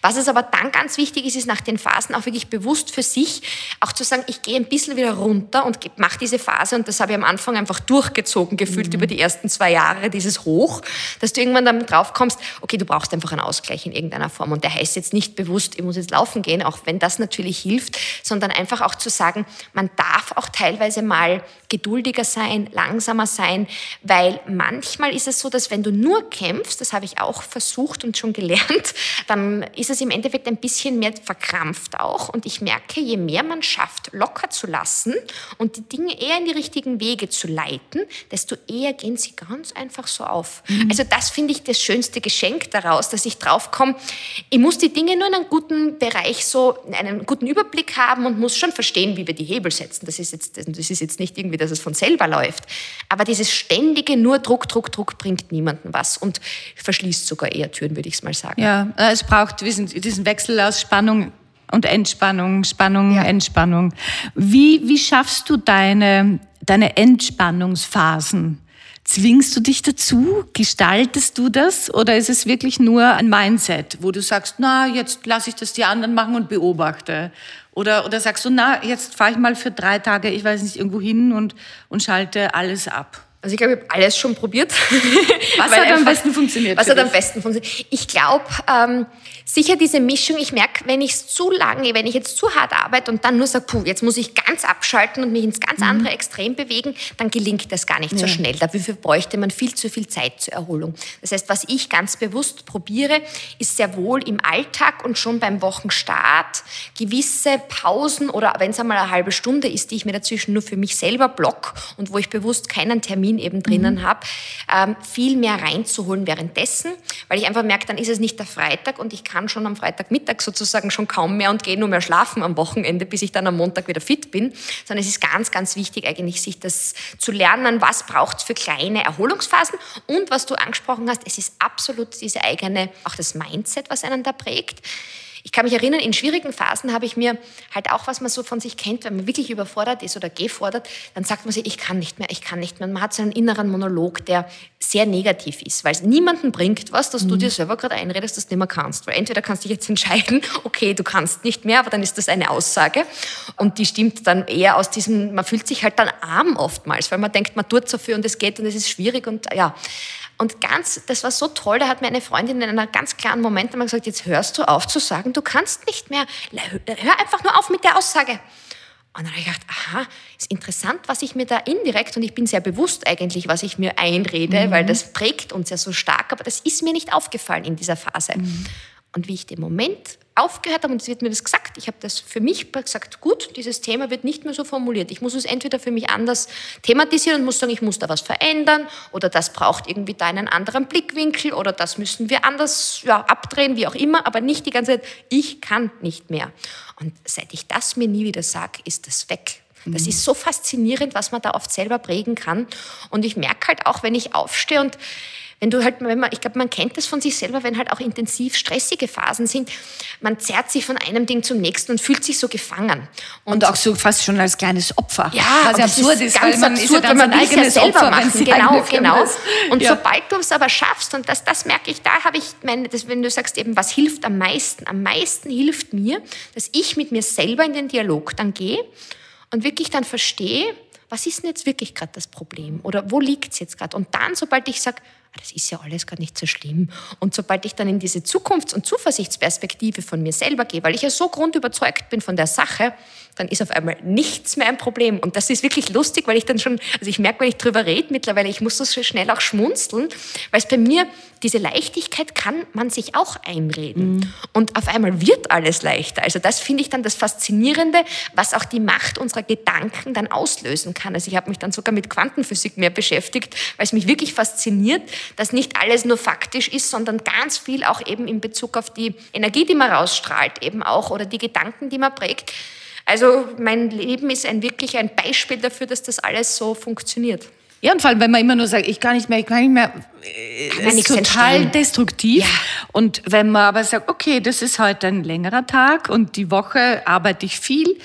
Was es aber dann ganz wichtig ist, ist nach den Phasen auch wirklich bewusst für sich auch zu sagen, ich gehe ein bisschen wieder runter und mache diese Phase und das habe ich am Anfang einfach durchgezogen gefühlt mhm. über die ersten zwei Jahre, dieses Hoch, dass du irgendwann dann drauf kommst, okay, du brauchst einfach einen Ausgleich in irgendeiner Form. Und der heißt jetzt nicht bewusst, ich muss jetzt laufen gehen, auch wenn das natürlich hilft, sondern einfach auch zu sagen, man darf auch teilweise mal geduldiger sein, langsamer sein, weil manchmal ist es so, dass wenn du nur kämpfst, das habe ich auch versucht und schon gelernt, dann ist es im Endeffekt ein bisschen mehr verkrampft auch. Und ich merke, je mehr man schafft, locker zu lassen und die Dinge eher in die richtigen Wege zu leiten, desto eher gehen sie ganz einfach so auf. Mhm. Also das finde ich das schönste Geschenk daraus, dass ich draufkomme, ich muss die Dinge nur in einem guten Bereich so, einen guten Überblick haben und muss schon verstehen, wie wir die Hebel setzen. Das ist jetzt, das ist jetzt nicht irgendwie, dass es von selber läuft. Aber dieses ständige nur Druck, Druck, Druck bringt niemandem was und verschließt sogar eher Türen, würde ich es mal sagen. Ja, äh, es braucht diesen, diesen Wechsel aus Spannung und Entspannung, Spannung, ja. Entspannung. Wie, wie schaffst du deine, deine Entspannungsphasen? Zwingst du dich dazu? Gestaltest du das? Oder ist es wirklich nur ein Mindset, wo du sagst, na, jetzt lasse ich das die anderen machen und beobachte? Oder, oder sagst du, na, jetzt fahre ich mal für drei Tage, ich weiß nicht, irgendwo hin und, und schalte alles ab? Also ich glaube, ich habe alles schon probiert. Was hat am besten funktioniert? Was hat am besten funktioniert? Ich glaube, ähm, sicher diese Mischung, ich merke, wenn ich es zu lange, wenn ich jetzt zu hart arbeite und dann nur sage, puh, jetzt muss ich ganz abschalten und mich ins ganz mhm. andere Extrem bewegen, dann gelingt das gar nicht ja. so schnell. Dafür bräuchte man viel zu viel Zeit zur Erholung. Das heißt, was ich ganz bewusst probiere, ist sehr wohl im Alltag und schon beim Wochenstart gewisse Pausen oder wenn es einmal eine halbe Stunde ist, die ich mir dazwischen nur für mich selber block und wo ich bewusst keinen Termin Termin eben drinnen mhm. habe, ähm, viel mehr reinzuholen währenddessen, weil ich einfach merke, dann ist es nicht der Freitag und ich kann schon am Freitagmittag sozusagen schon kaum mehr und gehe nur mehr schlafen am Wochenende, bis ich dann am Montag wieder fit bin, sondern es ist ganz, ganz wichtig eigentlich, sich das zu lernen, was braucht es für kleine Erholungsphasen und was du angesprochen hast, es ist absolut diese eigene, auch das Mindset, was einen da prägt. Ich kann mich erinnern, in schwierigen Phasen habe ich mir halt auch, was man so von sich kennt, wenn man wirklich überfordert ist oder gefordert, dann sagt man sich, ich kann nicht mehr, ich kann nicht mehr. Man hat so einen inneren Monolog, der sehr negativ ist, weil es niemanden bringt was, dass mhm. du dir selber gerade einredest, dass du nicht mehr kannst. Weil entweder kannst du dich jetzt entscheiden, okay, du kannst nicht mehr, aber dann ist das eine Aussage und die stimmt dann eher aus diesem, man fühlt sich halt dann arm oftmals, weil man denkt, man tut so viel und es geht und es ist schwierig und ja. Und ganz, das war so toll, da hat mir eine Freundin in einem ganz klaren Moment einmal gesagt, jetzt hörst du auf zu sagen, du kannst nicht mehr. Hör einfach nur auf mit der Aussage. Und dann habe ich gedacht, aha, ist interessant, was ich mir da indirekt, und ich bin sehr bewusst eigentlich, was ich mir einrede, mhm. weil das prägt uns ja so stark, aber das ist mir nicht aufgefallen in dieser Phase. Mhm. Und wie ich den Moment aufgehört habe, und es wird mir das gesagt, ich habe das für mich gesagt, gut, dieses Thema wird nicht mehr so formuliert. Ich muss es entweder für mich anders thematisieren und muss sagen, ich muss da was verändern oder das braucht irgendwie da einen anderen Blickwinkel oder das müssen wir anders ja, abdrehen, wie auch immer, aber nicht die ganze Zeit, ich kann nicht mehr. Und seit ich das mir nie wieder sage, ist das weg. Das mhm. ist so faszinierend, was man da oft selber prägen kann. Und ich merke halt auch, wenn ich aufstehe und wenn du halt, wenn man, ich glaube, man kennt das von sich selber, wenn halt auch intensiv stressige Phasen sind, man zerrt sich von einem Ding zum nächsten und fühlt sich so gefangen. Und, und auch so fast schon als kleines Opfer. Ja, was absurd ist, ganz weil man absurd, ist ja man will ja selber Opfer, machen. Genau, genau. Und ja. sobald du es aber schaffst, und das, das merke ich, da habe ich meine, das, wenn du sagst eben, was hilft am meisten? Am meisten hilft mir, dass ich mit mir selber in den Dialog dann gehe und wirklich dann verstehe, was ist denn jetzt wirklich gerade das Problem? Oder wo liegt es jetzt gerade? Und dann, sobald ich sage, das ist ja alles gar nicht so schlimm. Und sobald ich dann in diese Zukunfts- und Zuversichtsperspektive von mir selber gehe, weil ich ja so grundüberzeugt bin von der Sache, dann ist auf einmal nichts mehr ein Problem. Und das ist wirklich lustig, weil ich dann schon, also ich merke, wenn ich drüber rede mittlerweile, ich muss so schnell auch schmunzeln, weil es bei mir, diese Leichtigkeit kann man sich auch einreden. Mhm. Und auf einmal wird alles leichter. Also das finde ich dann das Faszinierende, was auch die Macht unserer Gedanken dann auslösen kann. Also ich habe mich dann sogar mit Quantenphysik mehr beschäftigt, weil es mich wirklich fasziniert, dass nicht alles nur faktisch ist, sondern ganz viel auch eben in Bezug auf die Energie, die man rausstrahlt, eben auch oder die Gedanken, die man prägt. Also mein Leben ist ein, wirklich ein Beispiel dafür, dass das alles so funktioniert. Ja, und vor allem, wenn man immer nur sagt, ich kann nicht mehr, ich kann nicht mehr, äh, kann ist total entstehen. destruktiv. Ja. Und wenn man aber sagt, okay, das ist heute ein längerer Tag und die Woche arbeite ich viel,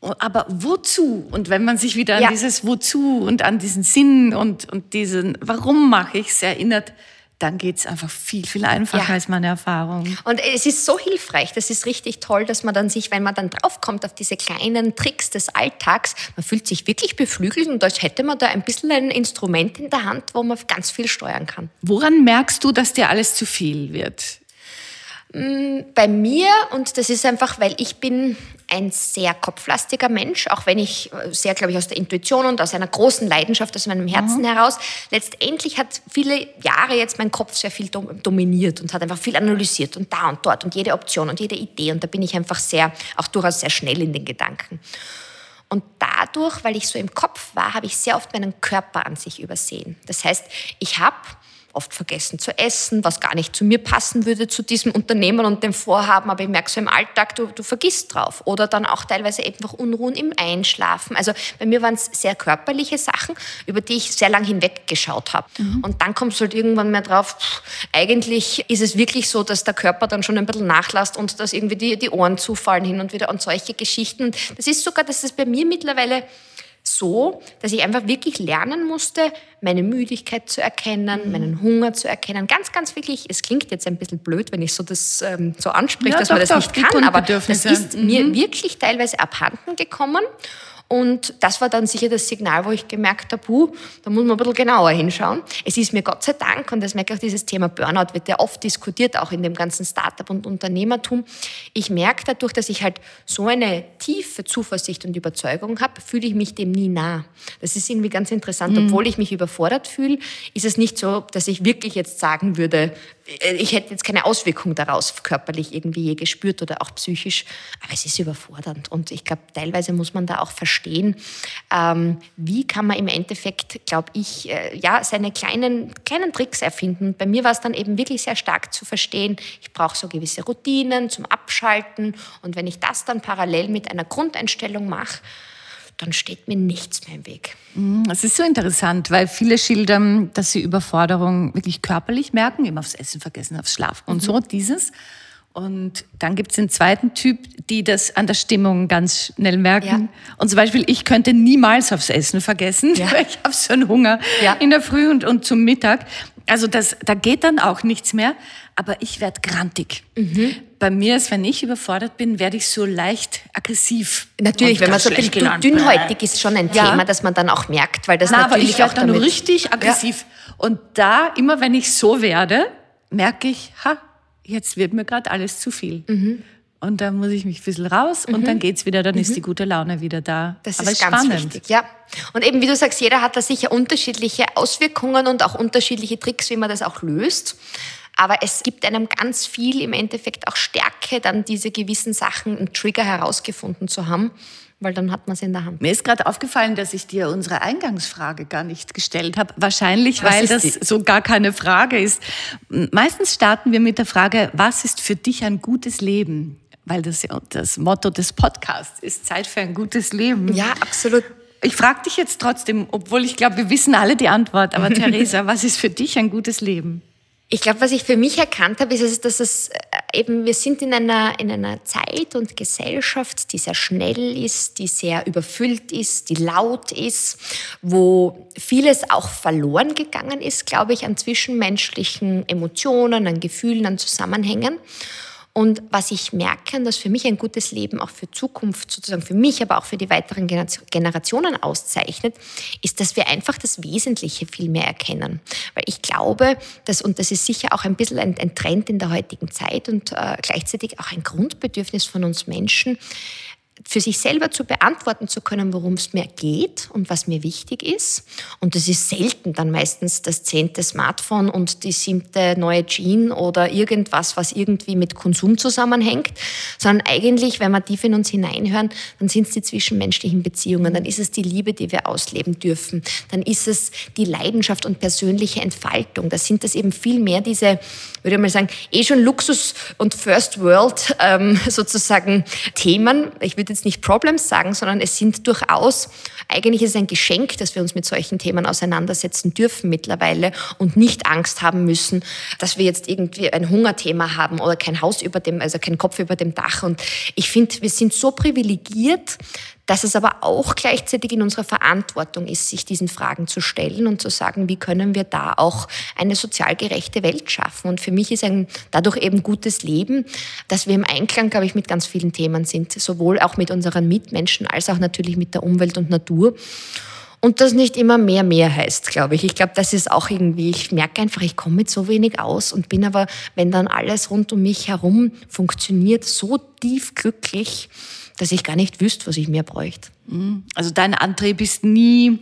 aber wozu? Und wenn man sich wieder an ja. dieses Wozu und an diesen Sinn und, und diesen Warum mache ich es erinnert, dann geht es einfach viel, viel einfacher ja. als meine Erfahrung. Und es ist so hilfreich, das ist richtig toll, dass man dann sich, wenn man dann draufkommt auf diese kleinen Tricks des Alltags, man fühlt sich wirklich beflügelt und als hätte man da ein bisschen ein Instrument in der Hand, wo man ganz viel steuern kann. Woran merkst du, dass dir alles zu viel wird? Mm, bei mir, und das ist einfach, weil ich bin ein sehr kopflastiger Mensch, auch wenn ich äh, sehr, glaube ich, aus der Intuition und aus einer großen Leidenschaft aus meinem Herzen mhm. heraus, letztendlich hat viele Jahre jetzt mein Kopf sehr viel dominiert und hat einfach viel analysiert und da und dort und jede Option und jede Idee und da bin ich einfach sehr, auch durchaus sehr schnell in den Gedanken. Und dadurch, weil ich so im Kopf war, habe ich sehr oft meinen Körper an sich übersehen. Das heißt, ich habe oft vergessen zu essen, was gar nicht zu mir passen würde, zu diesem Unternehmen und dem Vorhaben. Aber ich merke so im Alltag, du, du vergisst drauf. Oder dann auch teilweise einfach Unruhen im Einschlafen. Also bei mir waren es sehr körperliche Sachen, über die ich sehr lange hinweggeschaut habe. Mhm. Und dann kommst du halt irgendwann mehr drauf, pff, eigentlich ist es wirklich so, dass der Körper dann schon ein bisschen nachlässt und dass irgendwie die, die Ohren zufallen hin und wieder und solche Geschichten. Das ist sogar, dass es bei mir mittlerweile so, dass ich einfach wirklich lernen musste, meine Müdigkeit zu erkennen, mhm. meinen Hunger zu erkennen. Ganz, ganz wirklich, es klingt jetzt ein bisschen blöd, wenn ich so das ähm, so anspreche, ja, dass doch, man das doch, nicht kann, aber das ist mhm. mir wirklich teilweise abhanden gekommen. Und das war dann sicher das Signal, wo ich gemerkt habe, puh, da muss man ein bisschen genauer hinschauen. Es ist mir Gott sei Dank, und das merke ich auch, dieses Thema Burnout wird ja oft diskutiert, auch in dem ganzen Startup und Unternehmertum. Ich merke dadurch, dass ich halt so eine tiefe Zuversicht und Überzeugung habe, fühle ich mich dem nie nah. Das ist irgendwie ganz interessant. Mhm. Obwohl ich mich überfordert fühle, ist es nicht so, dass ich wirklich jetzt sagen würde, ich hätte jetzt keine Auswirkung daraus körperlich irgendwie je gespürt oder auch psychisch, aber es ist überfordernd und ich glaube, teilweise muss man da auch verstehen, ähm, wie kann man im Endeffekt, glaube ich, äh, ja, seine kleinen, kleinen Tricks erfinden. Bei mir war es dann eben wirklich sehr stark zu verstehen, ich brauche so gewisse Routinen zum Abschalten und wenn ich das dann parallel mit einer Grundeinstellung mache, dann steht mir nichts mehr im Weg. Mhm, es ist so interessant, weil viele schildern, dass sie Überforderung wirklich körperlich merken, eben aufs Essen vergessen, aufs Schlafen und mhm. so dieses. Und dann gibt es den zweiten Typ, die das an der Stimmung ganz schnell merken. Ja. Und zum Beispiel, ich könnte niemals aufs Essen vergessen, ja. weil ich habe so einen Hunger ja. in der Früh und, und zum Mittag. Also das, da geht dann auch nichts mehr, aber ich werde grantig. Mhm. Bei mir ist, wenn ich überfordert bin, werde ich so leicht aggressiv. Natürlich, wenn man so ein dünnhäutig ist, schon ein. Thema, das man dann auch merkt, weil das Na, natürlich aber ich werde dann richtig aggressiv. Und da, immer wenn ich so werde, merke ich, ha, jetzt wird mir gerade alles zu viel. Mhm. Und dann muss ich mich ein bisschen raus und mhm. dann geht's wieder, dann mhm. ist die gute Laune wieder da. Das Aber ist ganz spannend. wichtig, ja. Und eben, wie du sagst, jeder hat da sicher unterschiedliche Auswirkungen und auch unterschiedliche Tricks, wie man das auch löst. Aber es gibt einem ganz viel im Endeffekt auch Stärke, dann diese gewissen Sachen, einen Trigger herausgefunden zu haben weil dann hat man es in der Hand. Mir ist gerade aufgefallen, dass ich dir unsere Eingangsfrage gar nicht gestellt habe. Wahrscheinlich, was weil das die? so gar keine Frage ist. Meistens starten wir mit der Frage, was ist für dich ein gutes Leben? Weil das ja das Motto des Podcasts ist Zeit für ein gutes Leben. Ja, absolut. ich frage dich jetzt trotzdem, obwohl ich glaube, wir wissen alle die Antwort, aber Theresa, was ist für dich ein gutes Leben? Ich glaube, was ich für mich erkannt habe, ist, dass es eben, wir sind in einer, in einer Zeit und Gesellschaft, die sehr schnell ist, die sehr überfüllt ist, die laut ist, wo vieles auch verloren gegangen ist, glaube ich, an zwischenmenschlichen Emotionen, an Gefühlen, an Zusammenhängen. Und was ich merke, dass für mich ein gutes Leben auch für Zukunft, sozusagen für mich, aber auch für die weiteren Generationen auszeichnet, ist, dass wir einfach das Wesentliche viel mehr erkennen. Weil ich glaube, dass, und das ist sicher auch ein bisschen ein, ein Trend in der heutigen Zeit und äh, gleichzeitig auch ein Grundbedürfnis von uns Menschen, für sich selber zu beantworten zu können, worum es mir geht und was mir wichtig ist. Und das ist selten dann meistens das zehnte Smartphone und die siebte neue Jean oder irgendwas, was irgendwie mit Konsum zusammenhängt, sondern eigentlich, wenn wir tief in uns hineinhören, dann sind es die zwischenmenschlichen Beziehungen, dann ist es die Liebe, die wir ausleben dürfen, dann ist es die Leidenschaft und persönliche Entfaltung. Da sind das eben viel mehr diese, würde ich mal sagen, eh schon Luxus und First World ähm, sozusagen Themen. Ich würde würde jetzt nicht Problems sagen, sondern es sind durchaus, eigentlich ist es ein Geschenk, dass wir uns mit solchen Themen auseinandersetzen dürfen mittlerweile und nicht Angst haben müssen, dass wir jetzt irgendwie ein Hungerthema haben oder kein Haus über dem, also kein Kopf über dem Dach. Und ich finde, wir sind so privilegiert, dass es aber auch gleichzeitig in unserer Verantwortung ist, sich diesen Fragen zu stellen und zu sagen, wie können wir da auch eine sozial gerechte Welt schaffen. Und für mich ist ein dadurch eben gutes Leben, dass wir im Einklang, glaube ich, mit ganz vielen Themen sind, sowohl auch mit unseren Mitmenschen als auch natürlich mit der Umwelt und Natur. Und das nicht immer mehr mehr heißt, glaube ich. Ich glaube, das ist auch irgendwie, ich merke einfach, ich komme mit so wenig aus und bin aber, wenn dann alles rund um mich herum funktioniert, so tief glücklich, dass ich gar nicht wüsste, was ich mehr bräuchte. Mhm. Also dein Antrieb ist nie,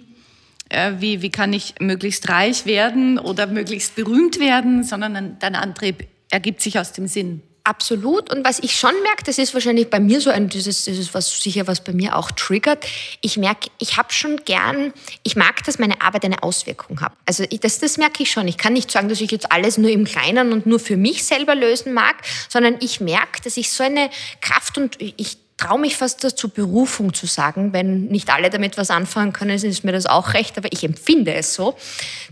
äh, wie, wie kann ich möglichst reich werden oder möglichst berühmt werden, sondern dein Antrieb ergibt sich aus dem Sinn. Absolut. Und was ich schon merke, das ist wahrscheinlich bei mir so ein, dieses, dieses was sicher was bei mir auch triggert. Ich merke, ich habe schon gern, ich mag, dass meine Arbeit eine Auswirkung hat. Also ich, das, das merke ich schon. Ich kann nicht sagen, dass ich jetzt alles nur im Kleinen und nur für mich selber lösen mag, sondern ich merke, dass ich so eine Kraft und ich traue mich fast dazu, Berufung zu sagen. Wenn nicht alle damit was anfangen können, ist mir das auch recht, aber ich empfinde es so,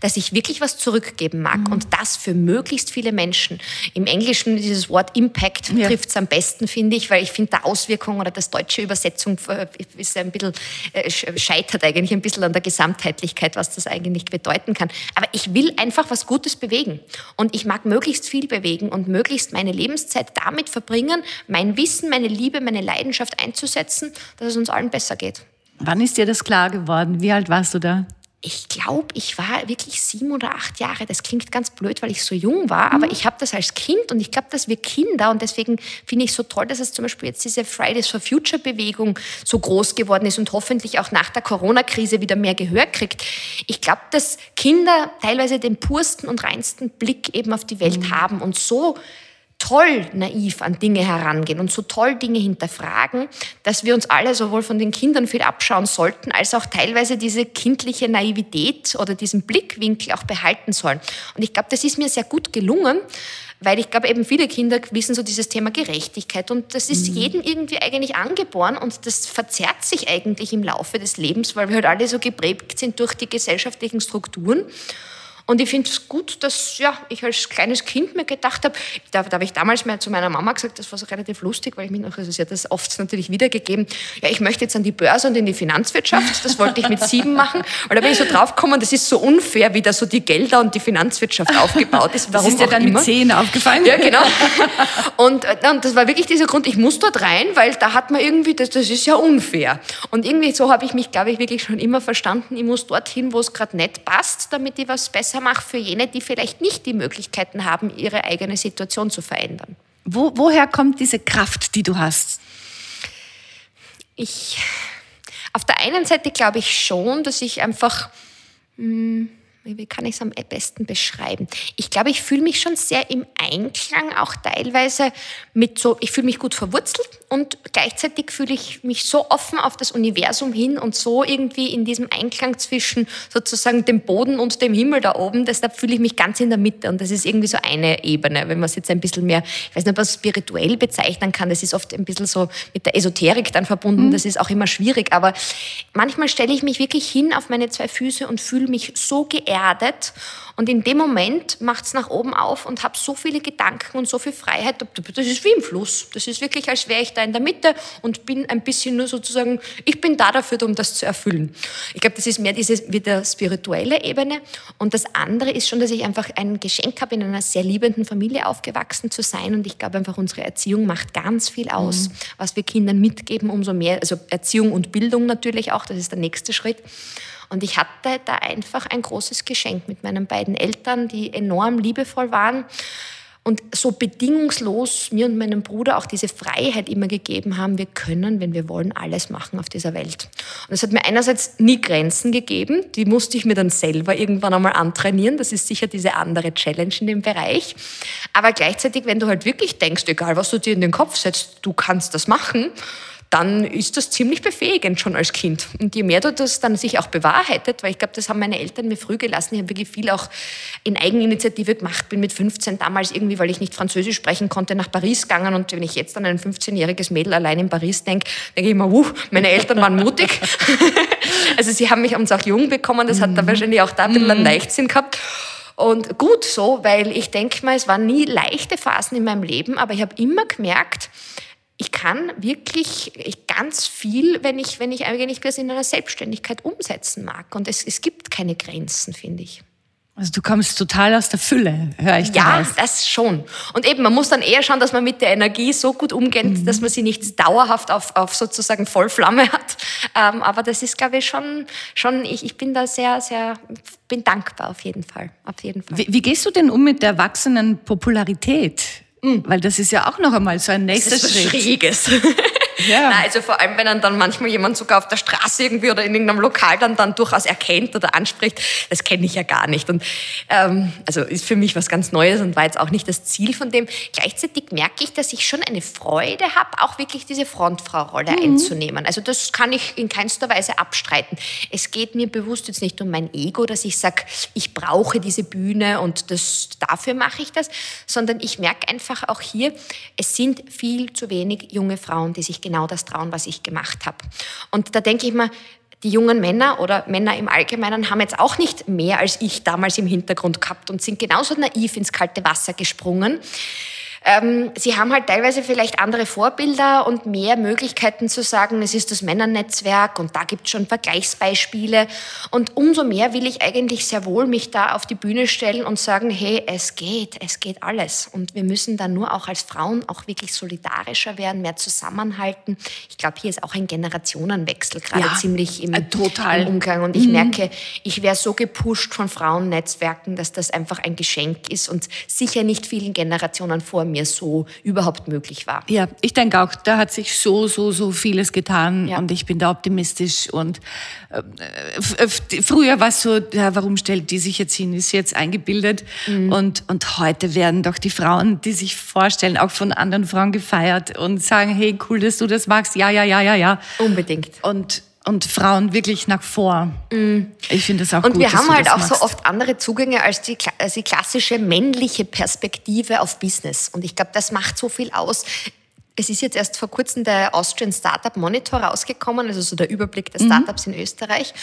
dass ich wirklich was zurückgeben mag mhm. und das für möglichst viele Menschen. Im Englischen dieses Wort Impact ja. trifft es am besten, finde ich, weil ich finde, der Auswirkung oder das deutsche Übersetzung äh, ist ein bisschen, äh, scheitert eigentlich ein bisschen an der Gesamtheitlichkeit, was das eigentlich bedeuten kann. Aber ich will einfach was Gutes bewegen und ich mag möglichst viel bewegen und möglichst meine Lebenszeit damit verbringen, mein Wissen, meine Liebe, meine Leidenschaft Leidenschaft einzusetzen, dass es uns allen besser geht. Wann ist dir das klar geworden? Wie alt warst du da? ich glaube, ich war wirklich sieben oder acht Jahre. Das klingt ganz blöd, weil ich so jung war, mhm. aber ich habe das als Kind und ich glaube, dass wir Kinder und deswegen finde ich so toll, dass es zum Beispiel jetzt diese Fridays for Future Bewegung so groß geworden ist und hoffentlich auch nach der Corona-Krise wieder mehr Gehör kriegt. Ich glaube, dass Kinder teilweise den pursten und reinsten Blick eben auf die Welt mhm. haben und so toll naiv an Dinge herangehen und so toll Dinge hinterfragen, dass wir uns alle sowohl von den Kindern viel abschauen sollten, als auch teilweise diese kindliche Naivität oder diesen Blickwinkel auch behalten sollen. Und ich glaube, das ist mir sehr gut gelungen, weil ich glaube, eben viele Kinder wissen so dieses Thema Gerechtigkeit und das ist mhm. jedem irgendwie eigentlich angeboren und das verzerrt sich eigentlich im Laufe des Lebens, weil wir halt alle so geprägt sind durch die gesellschaftlichen Strukturen. Und ich finde es gut, dass ja, ich als kleines Kind mir gedacht habe, da, da habe ich damals mal zu meiner Mama gesagt, das war so relativ lustig, weil ich mich noch, also sie hat das oft natürlich wiedergegeben, ja, ich möchte jetzt an die Börse und in die Finanzwirtschaft, das wollte ich mit sieben machen. Und da bin ich so draufgekommen, das ist so unfair, wie da so die Gelder und die Finanzwirtschaft aufgebaut ist. Warum das ist dir dann immer. mit zehn aufgefallen? Ja, genau. Und, äh, und das war wirklich dieser Grund, ich muss dort rein, weil da hat man irgendwie, das, das ist ja unfair. Und irgendwie so habe ich mich, glaube ich, wirklich schon immer verstanden, ich muss dorthin, wo es gerade nicht passt, damit ich was besser mache für jene, die vielleicht nicht die Möglichkeiten haben, ihre eigene Situation zu verändern. Wo, woher kommt diese Kraft, die du hast? Ich, auf der einen Seite glaube ich schon, dass ich einfach mh, hm, wie kann ich es am besten beschreiben? Ich glaube, ich fühle mich schon sehr im Einklang, auch teilweise mit so, ich fühle mich gut verwurzelt und gleichzeitig fühle ich mich so offen auf das Universum hin und so irgendwie in diesem Einklang zwischen sozusagen dem Boden und dem Himmel da oben. Deshalb fühle ich mich ganz in der Mitte und das ist irgendwie so eine Ebene. Wenn man es jetzt ein bisschen mehr, ich weiß nicht, ob man es spirituell bezeichnen kann, das ist oft ein bisschen so mit der Esoterik dann verbunden, mhm. das ist auch immer schwierig, aber manchmal stelle ich mich wirklich hin auf meine zwei Füße und fühle mich so geehrt geerdet. Und in dem Moment macht es nach oben auf und habe so viele Gedanken und so viel Freiheit. Das ist wie im Fluss. Das ist wirklich, als wäre ich da in der Mitte und bin ein bisschen nur sozusagen, ich bin da dafür, um das zu erfüllen. Ich glaube, das ist mehr diese wieder spirituelle Ebene. Und das andere ist schon, dass ich einfach ein Geschenk habe, in einer sehr liebenden Familie aufgewachsen zu sein. Und ich glaube einfach, unsere Erziehung macht ganz viel aus, mhm. was wir Kindern mitgeben, umso mehr, also Erziehung und Bildung natürlich auch, das ist der nächste Schritt. Und ich hatte da einfach ein großes Geschenk mit meinen beiden Eltern, die enorm liebevoll waren und so bedingungslos mir und meinem Bruder auch diese Freiheit immer gegeben haben, wir können, wenn wir wollen, alles machen auf dieser Welt. Und es hat mir einerseits nie Grenzen gegeben, die musste ich mir dann selber irgendwann einmal antrainieren, das ist sicher diese andere Challenge in dem Bereich. Aber gleichzeitig, wenn du halt wirklich denkst, egal was du dir in den Kopf setzt, du kannst das machen, dann ist das ziemlich befähigend schon als Kind. Und je mehr du das dann sich auch bewahrheitet, weil ich glaube, das haben meine Eltern mir früh gelassen, ich habe wirklich viel auch in Eigeninitiative gemacht, bin mit 15 damals irgendwie, weil ich nicht Französisch sprechen konnte, nach Paris gegangen und wenn ich jetzt an ein 15-jähriges Mädel allein in Paris denke, denke ich immer, uh, meine Eltern waren mutig. also sie haben mich uns auch jung bekommen, das hat da mhm. wahrscheinlich auch da ein bisschen einen mhm. Leichtsinn gehabt. Und gut so, weil ich denke mal, es waren nie leichte Phasen in meinem Leben, aber ich habe immer gemerkt, ich kann wirklich ganz viel, wenn ich, wenn ich eigentlich das in einer Selbstständigkeit umsetzen mag. Und es, es gibt keine Grenzen, finde ich. Also du kommst total aus der Fülle, höre ich Ja, heißt. das schon. Und eben, man muss dann eher schauen, dass man mit der Energie so gut umgeht, mhm. dass man sie nicht dauerhaft auf, auf sozusagen Vollflamme hat. Ähm, aber das ist, glaube ich, schon, schon ich, ich bin da sehr, sehr, bin dankbar auf jeden Fall. Auf jeden Fall. Wie, wie gehst du denn um mit der wachsenden Popularität? Mhm. Weil das ist ja auch noch einmal so ein nächster das ist Schritt. Schräges. Ja. Nein, also vor allem, wenn dann, dann manchmal jemand sogar auf der Straße irgendwie oder in irgendeinem Lokal dann, dann durchaus erkennt oder anspricht, das kenne ich ja gar nicht. Und ähm, also ist für mich was ganz Neues und war jetzt auch nicht das Ziel von dem. Gleichzeitig merke ich, dass ich schon eine Freude habe, auch wirklich diese Frontfrau-Rolle mhm. einzunehmen. Also das kann ich in keinster Weise abstreiten. Es geht mir bewusst jetzt nicht um mein Ego, dass ich sage, ich brauche diese Bühne und das, dafür mache ich das, sondern ich merke einfach auch hier, es sind viel zu wenig junge Frauen, die sich genau das trauen, was ich gemacht habe. Und da denke ich mir, die jungen Männer oder Männer im Allgemeinen haben jetzt auch nicht mehr als ich damals im Hintergrund gehabt und sind genauso naiv ins kalte Wasser gesprungen. Ähm, sie haben halt teilweise vielleicht andere Vorbilder und mehr Möglichkeiten zu sagen, es ist das Männernetzwerk und da gibt es schon Vergleichsbeispiele. Und umso mehr will ich eigentlich sehr wohl mich da auf die Bühne stellen und sagen, hey, es geht, es geht alles. Und wir müssen da nur auch als Frauen auch wirklich solidarischer werden, mehr zusammenhalten. Ich glaube, hier ist auch ein Generationenwechsel gerade ja, ziemlich im, äh, total. im Umgang. Und ich mhm. merke, ich wäre so gepusht von Frauennetzwerken, dass das einfach ein Geschenk ist und sicher nicht vielen Generationen vor mir mir so überhaupt möglich war. Ja, ich denke auch, da hat sich so, so, so vieles getan ja. und ich bin da optimistisch. Und äh, früher war es so, ja, warum stellt die sich jetzt hin, ist jetzt eingebildet. Mhm. Und, und heute werden doch die Frauen, die sich vorstellen, auch von anderen Frauen gefeiert und sagen, hey, cool, dass du das magst. Ja, ja, ja, ja, ja. Unbedingt. Und und Frauen wirklich nach vor. Mm. Ich finde das auch und gut. Und wir haben halt auch magst. so oft andere Zugänge als die, als die klassische männliche Perspektive auf Business. Und ich glaube, das macht so viel aus. Es ist jetzt erst vor kurzem der Austrian Startup Monitor rausgekommen, also so der Überblick der mhm. Startups mhm. in Österreich.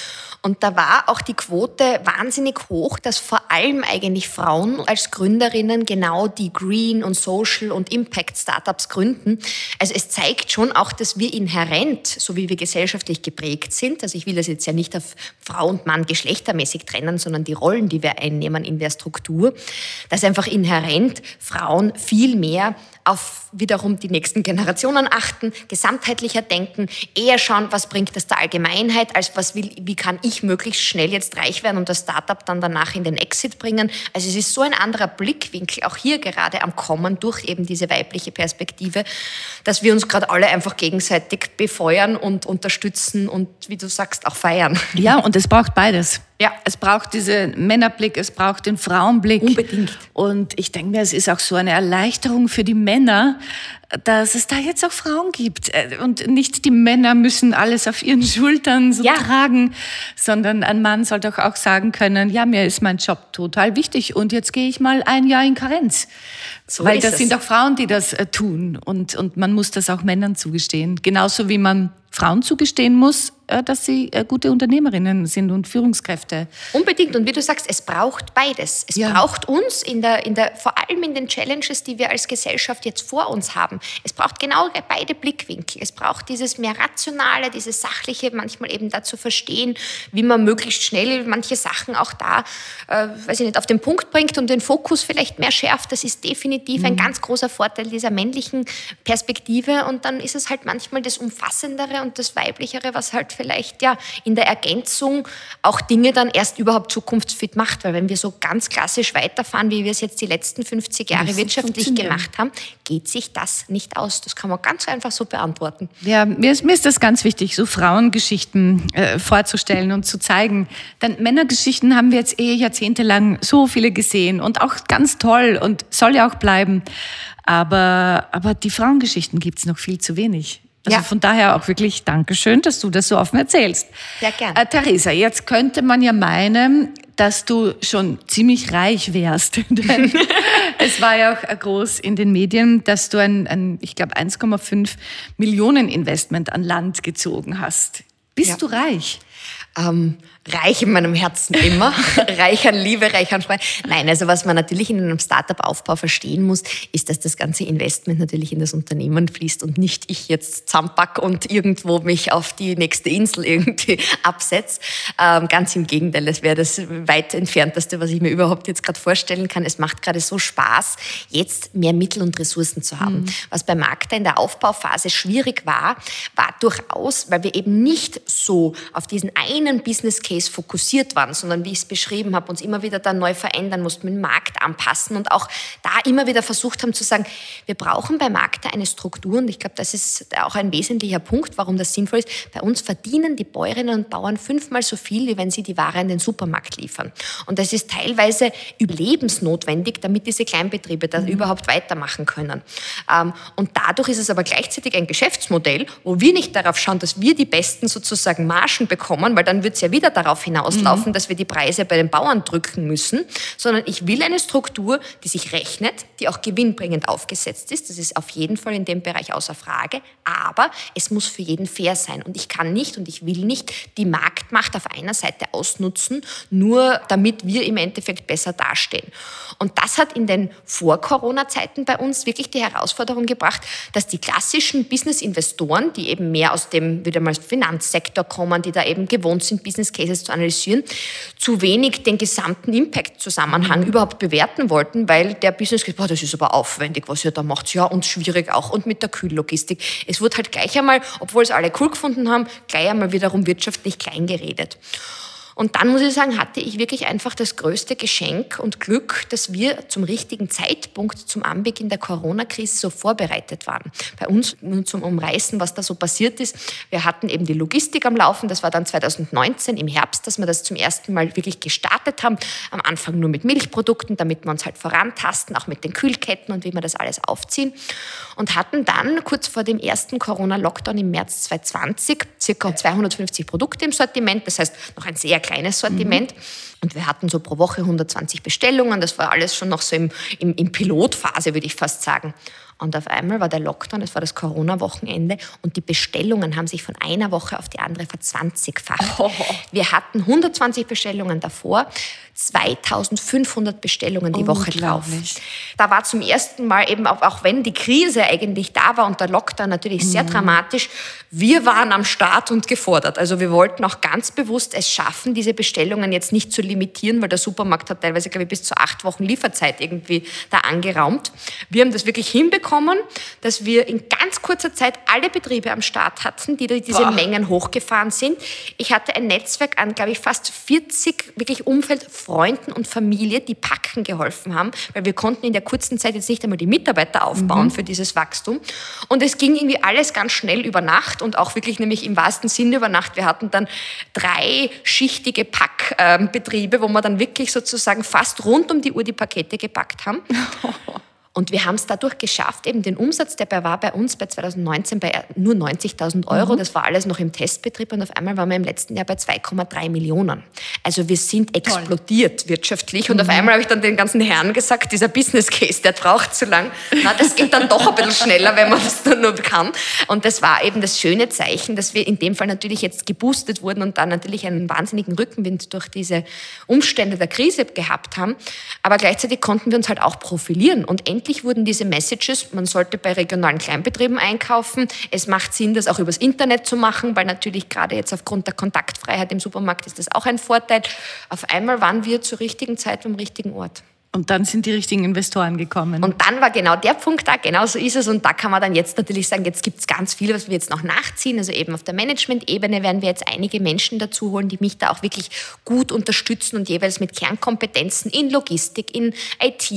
Und da war auch die Quote wahnsinnig hoch, dass vor allem eigentlich Frauen als Gründerinnen genau die Green und Social und Impact Startups gründen. Also es zeigt schon auch, dass wir inhärent, so wie wir gesellschaftlich geprägt sind, also ich will das jetzt ja nicht auf Frau und Mann geschlechtermäßig trennen, sondern die Rollen, die wir einnehmen in der Struktur, dass einfach inhärent Frauen viel mehr auf wiederum die nächsten Generationen achten, gesamtheitlicher denken, eher schauen, was bringt das der Allgemeinheit, als was will, wie kann ich möglichst schnell jetzt reich werden und das Startup dann danach in den Exit bringen. Also es ist so ein anderer Blickwinkel, auch hier gerade am Kommen durch eben diese weibliche Perspektive, dass wir uns gerade alle einfach gegenseitig befeuern und unterstützen und, wie du sagst, auch feiern. Ja, und es braucht beides. Ja. Es braucht diesen Männerblick, es braucht den Frauenblick. Unbedingt. Und ich denke mir, es ist auch so eine Erleichterung für die Männer, dass es da jetzt auch Frauen gibt. Äh, und nicht die Männer müssen alles auf ihren Schultern so ja. tragen, sondern ein Mann soll doch auch sagen können, ja, mir ist mein Job total wichtig und jetzt gehe ich mal ein Jahr in Karenz. So Weil das es. sind auch Frauen, die das äh, tun und, und man muss das auch Männern zugestehen. Genauso wie man Frauen zugestehen muss, äh, dass sie äh, gute Unternehmerinnen sind und Führungskräfte. Unbedingt. Und wie du sagst, es braucht beides. Es ja. braucht uns in der, in der, vor allem in den Challenges, die wir als Gesellschaft jetzt vor uns haben. Es braucht genau beide Blickwinkel. Es braucht dieses mehr rationale, dieses sachliche, manchmal eben dazu verstehen, wie man möglichst schnell manche Sachen auch da, äh, weiß ich nicht, auf den Punkt bringt und den Fokus vielleicht mehr schärft. Das ist definitiv mhm. ein ganz großer Vorteil dieser männlichen Perspektive. Und dann ist es halt manchmal das Umfassendere und das Weiblichere, was halt vielleicht ja in der Ergänzung auch Dinge dann erst überhaupt zukunftsfit macht. Weil wenn wir so ganz klassisch weiterfahren, wie wir es jetzt die letzten 50 Jahre wirtschaftlich gemacht haben, geht sich das nicht aus. Das kann man ganz einfach so beantworten. Ja, mir ist, mir ist das ganz wichtig, so Frauengeschichten äh, vorzustellen und zu zeigen. Denn Männergeschichten haben wir jetzt eh jahrzehntelang so viele gesehen und auch ganz toll und soll ja auch bleiben. Aber, aber die Frauengeschichten gibt es noch viel zu wenig. Also ja. von daher auch wirklich Dankeschön, dass du das so offen erzählst. Sehr gerne. Äh, Theresa, jetzt könnte man ja meinen, dass du schon ziemlich reich wärst. Denn es war ja auch groß in den Medien, dass du ein, ein ich glaube, 1,5 Millionen Investment an Land gezogen hast. Bist ja. du reich? Ähm, reich in meinem Herzen immer, reich an Liebe, reich an Freude. Nein, also was man natürlich in einem Startup-Aufbau verstehen muss, ist, dass das ganze Investment natürlich in das Unternehmen fließt und nicht ich jetzt zusammenpack und irgendwo mich auf die nächste Insel irgendwie absetze. Ähm, ganz im Gegenteil, das wäre das weit entfernteste, was ich mir überhaupt jetzt gerade vorstellen kann. Es macht gerade so Spaß, jetzt mehr Mittel und Ressourcen zu haben. Mhm. Was bei Magda in der Aufbauphase schwierig war, war durchaus, weil wir eben nicht so auf diesen einen Business Case fokussiert waren, sondern wie ich es beschrieben habe, uns immer wieder dann neu verändern mussten, dem Markt anpassen und auch da immer wieder versucht haben zu sagen, wir brauchen bei Markt eine Struktur und ich glaube, das ist auch ein wesentlicher Punkt, warum das sinnvoll ist. Bei uns verdienen die Bäuerinnen und Bauern fünfmal so viel, wie wenn sie die Ware in den Supermarkt liefern. Und das ist teilweise überlebensnotwendig, damit diese Kleinbetriebe da mhm. überhaupt weitermachen können. Ähm, und dadurch ist es aber gleichzeitig ein Geschäftsmodell, wo wir nicht darauf schauen, dass wir die besten sozusagen Margen bekommen, weil dann wird es ja wieder darauf hinauslaufen, mhm. dass wir die Preise bei den Bauern drücken müssen, sondern ich will eine Struktur, die sich rechnet, die auch gewinnbringend aufgesetzt ist. Das ist auf jeden Fall in dem Bereich außer Frage. Aber es muss für jeden fair sein. Und ich kann nicht und ich will nicht die Marktmacht auf einer Seite ausnutzen, nur damit wir im Endeffekt besser dastehen. Und das hat in den Vor-Corona-Zeiten bei uns wirklich die Herausforderung gebracht, dass die klassischen Business-Investoren, die eben mehr aus dem wieder mal Finanzsektor kommen, die da eben gewohnt sind, Business Cases Cases zu analysieren, zu wenig den gesamten Impact-Zusammenhang überhaupt bewerten wollten, weil der Business Case, boah, das ist aber aufwendig, was ihr da macht, ja, und schwierig auch, und mit der Kühllogistik. Es wurde halt gleich einmal, obwohl es alle cool gefunden haben, gleich einmal wiederum wirtschaftlich klein geredet. Und dann muss ich sagen, hatte ich wirklich einfach das größte Geschenk und Glück, dass wir zum richtigen Zeitpunkt zum Anbeginn der Corona-Krise so vorbereitet waren. Bei uns, nur zum Umreißen, was da so passiert ist, wir hatten eben die Logistik am Laufen. Das war dann 2019 im Herbst, dass wir das zum ersten Mal wirklich gestartet haben. Am Anfang nur mit Milchprodukten, damit wir uns halt vorantasten, auch mit den Kühlketten und wie wir das alles aufziehen. Und hatten dann kurz vor dem ersten Corona-Lockdown im März 2020 circa 250 Produkte im Sortiment. Das heißt, noch ein sehr kleines Sortiment. Mhm. Und wir hatten so pro Woche 120 Bestellungen. Das war alles schon noch so im, im, im Pilotphase, würde ich fast sagen. Und auf einmal war der Lockdown, es war das Corona-Wochenende und die Bestellungen haben sich von einer Woche auf die andere verzwanzigfacht. Oh. Wir hatten 120 Bestellungen davor, 2500 Bestellungen die Woche drauf. Da war zum ersten Mal eben, auch, auch wenn die Krise eigentlich da war und der Lockdown natürlich sehr mhm. dramatisch, wir waren am Start und gefordert. Also wir wollten auch ganz bewusst es schaffen, diese Bestellungen jetzt nicht zu limitieren, weil der Supermarkt hat teilweise, glaube ich, bis zu acht Wochen Lieferzeit irgendwie da angeraumt. Wir haben das wirklich hinbekommen bekommen, dass wir in ganz kurzer Zeit alle Betriebe am Start hatten, die diese Boah. Mengen hochgefahren sind. Ich hatte ein Netzwerk an, glaube ich, fast 40 wirklich Umfeld, Freunden und Familie, die packen geholfen haben, weil wir konnten in der kurzen Zeit jetzt nicht einmal die Mitarbeiter aufbauen mhm. für dieses Wachstum. Und es ging irgendwie alles ganz schnell über Nacht und auch wirklich nämlich im wahrsten Sinne über Nacht. Wir hatten dann drei schichtige Packbetriebe, wo wir dann wirklich sozusagen fast rund um die Uhr die Pakete gepackt haben. Und wir haben es dadurch geschafft, eben den Umsatz, der war bei uns bei 2019 bei nur 90.000 Euro. Mhm. Das war alles noch im Testbetrieb und auf einmal waren wir im letzten Jahr bei 2,3 Millionen. Also wir sind explodiert Toll. wirtschaftlich. Und mhm. auf einmal habe ich dann den ganzen Herren gesagt, dieser Business Case, der braucht zu lang. Na, das geht dann doch ein bisschen schneller, wenn man das nur kann. Und das war eben das schöne Zeichen, dass wir in dem Fall natürlich jetzt geboostet wurden und dann natürlich einen wahnsinnigen Rückenwind durch diese Umstände der Krise gehabt haben. Aber gleichzeitig konnten wir uns halt auch profilieren und endlich wurden diese Messages, man sollte bei regionalen Kleinbetrieben einkaufen. Es macht Sinn, das auch übers Internet zu machen, weil natürlich gerade jetzt aufgrund der Kontaktfreiheit im Supermarkt ist das auch ein Vorteil. Auf einmal waren wir zur richtigen Zeit am richtigen Ort. Und dann sind die richtigen Investoren gekommen. Und dann war genau der Punkt da, genau so ist es. Und da kann man dann jetzt natürlich sagen, jetzt gibt es ganz viel, was wir jetzt noch nachziehen. Also eben auf der Management-Ebene werden wir jetzt einige Menschen dazu holen, die mich da auch wirklich gut unterstützen und jeweils mit Kernkompetenzen in Logistik, in IT,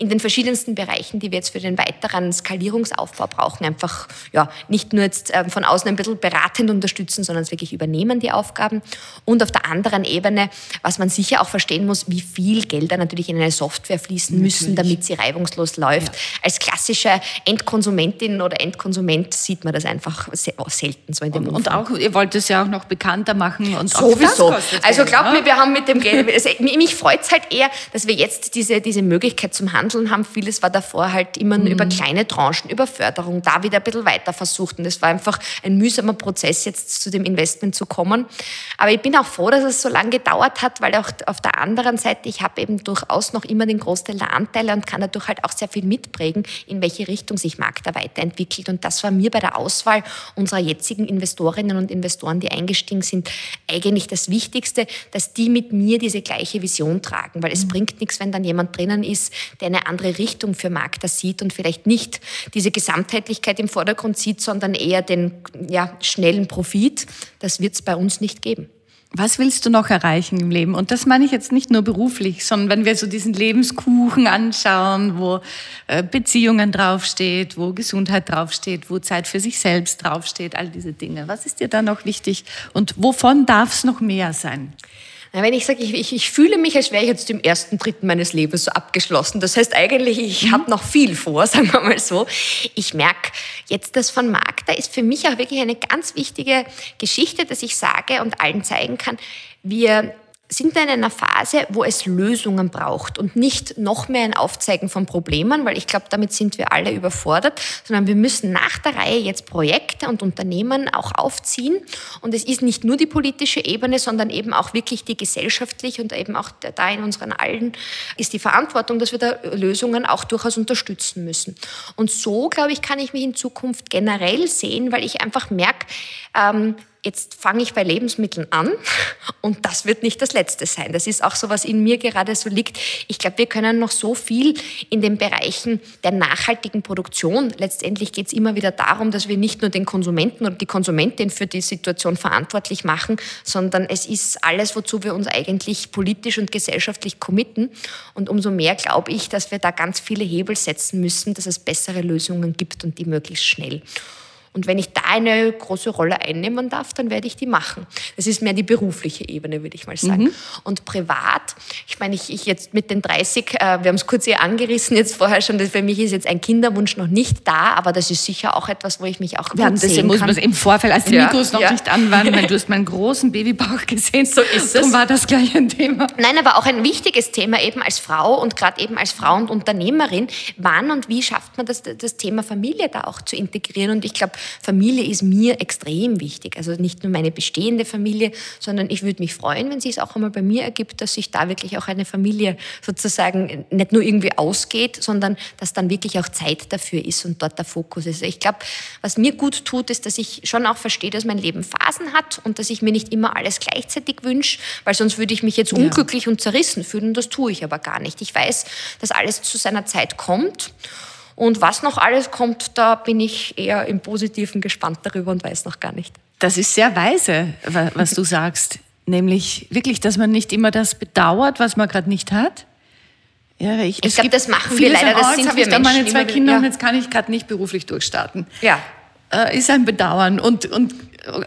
in den verschiedensten Bereichen, die wir jetzt für den weiteren Skalierungsaufbau brauchen, einfach ja, nicht nur jetzt ähm, von außen ein bisschen beratend unterstützen, sondern es wirklich übernehmen, die Aufgaben. Und auf der anderen Ebene, was man sicher auch verstehen muss, wie viel Geld da natürlich in eine Software Software fließen müssen, damit sie reibungslos läuft. Ja. Als klassische Endkonsumentin oder Endkonsument sieht man das einfach selten so in dem und, und auch, ihr wollt es ja auch noch bekannter machen. Und Sowieso. Also glaubt mir, wir haben mit dem Geld, also mich freut es halt eher, dass wir jetzt diese, diese Möglichkeit zum Handeln haben. Vieles war davor halt immer nur mhm. über kleine Tranchen, über Förderung, da wieder ein bisschen weiter versucht. Und es war einfach ein mühsamer Prozess, jetzt zu dem Investment zu kommen. Aber ich bin auch froh, dass es so lange gedauert hat, weil auch auf der anderen Seite, ich habe eben durchaus noch immer den Großteil der Anteile und kann dadurch halt auch sehr viel mitprägen, in welche Richtung sich Markt da weiterentwickelt. Und das war mir bei der Auswahl unserer jetzigen Investorinnen und Investoren, die eingestiegen sind, eigentlich das Wichtigste, dass die mit mir diese gleiche Vision tragen. Weil es mhm. bringt nichts, wenn dann jemand drinnen ist, der eine andere Richtung für Markter sieht und vielleicht nicht diese Gesamtheitlichkeit im Vordergrund sieht, sondern eher den ja, schnellen Profit. Das wird es bei uns nicht geben. Was willst du noch erreichen im Leben? Und das meine ich jetzt nicht nur beruflich, sondern wenn wir so diesen Lebenskuchen anschauen, wo äh, Beziehungen draufsteht, wo Gesundheit draufsteht, wo Zeit für sich selbst draufsteht, all diese Dinge. Was ist dir da noch wichtig und wovon darf es noch mehr sein? Wenn ich sage, ich, ich, ich, fühle mich, als wäre ich jetzt im ersten Dritten meines Lebens so abgeschlossen. Das heißt eigentlich, ich mhm. habe noch viel vor, sagen wir mal so. Ich merke jetzt, das von Markt, da ist für mich auch wirklich eine ganz wichtige Geschichte, dass ich sage und allen zeigen kann, wir sind wir in einer Phase, wo es Lösungen braucht und nicht noch mehr ein Aufzeigen von Problemen, weil ich glaube, damit sind wir alle überfordert, sondern wir müssen nach der Reihe jetzt Projekte und Unternehmen auch aufziehen. Und es ist nicht nur die politische Ebene, sondern eben auch wirklich die gesellschaftliche und eben auch da in unseren allen ist die Verantwortung, dass wir da Lösungen auch durchaus unterstützen müssen. Und so, glaube ich, kann ich mich in Zukunft generell sehen, weil ich einfach merke, ähm, jetzt fange ich bei Lebensmitteln an und das wird nicht das Letzte sein. Das ist auch so, was in mir gerade so liegt. Ich glaube, wir können noch so viel in den Bereichen der nachhaltigen Produktion. Letztendlich geht es immer wieder darum, dass wir nicht nur den Konsumenten oder die Konsumentin für die Situation verantwortlich machen, sondern es ist alles, wozu wir uns eigentlich politisch und gesellschaftlich committen. Und umso mehr glaube ich, dass wir da ganz viele Hebel setzen müssen, dass es bessere Lösungen gibt und die möglichst schnell. Und wenn ich da eine große Rolle einnehmen darf, dann werde ich die machen. Das ist mehr die berufliche Ebene, würde ich mal sagen. Mhm. Und privat, ich meine, ich, ich jetzt mit den 30, äh, wir haben es kurz hier angerissen jetzt vorher schon, für mich ist jetzt ein Kinderwunsch noch nicht da, aber das ist sicher auch etwas, wo ich mich auch gut ja, sehen muss man es im Vorfeld, als die ja, Mikros noch ja. nicht an waren, weil du hast meinen großen Babybauch gesehen. So ist es. Darum war das gleich ein Thema. Nein, aber auch ein wichtiges Thema eben als Frau und gerade eben als Frau und Unternehmerin. Wann und wie schafft man das, das Thema Familie da auch zu integrieren? Und ich glaube, Familie ist mir extrem wichtig. Also nicht nur meine bestehende Familie, sondern ich würde mich freuen, wenn sich es auch einmal bei mir ergibt, dass sich da wirklich auch eine Familie sozusagen nicht nur irgendwie ausgeht, sondern dass dann wirklich auch Zeit dafür ist und dort der Fokus ist. Ich glaube, was mir gut tut, ist, dass ich schon auch verstehe, dass mein Leben Phasen hat und dass ich mir nicht immer alles gleichzeitig wünsche, weil sonst würde ich mich jetzt unglücklich ja. und zerrissen fühlen und das tue ich aber gar nicht. Ich weiß, dass alles zu seiner Zeit kommt Und was noch alles kommt, da bin ich eher im Positiven gespannt darüber und weiß noch gar nicht. Das ist sehr weise, was du sagst. Nämlich wirklich, dass man nicht immer das bedauert, was man gerade nicht hat. Ja, ich, ich glaube, das machen wir leider. Das oh, sind wir Menschen. meine zwei Kinder ja. und jetzt kann ich gerade nicht beruflich durchstarten. Ja. Äh, ist ein Bedauern. Und, und,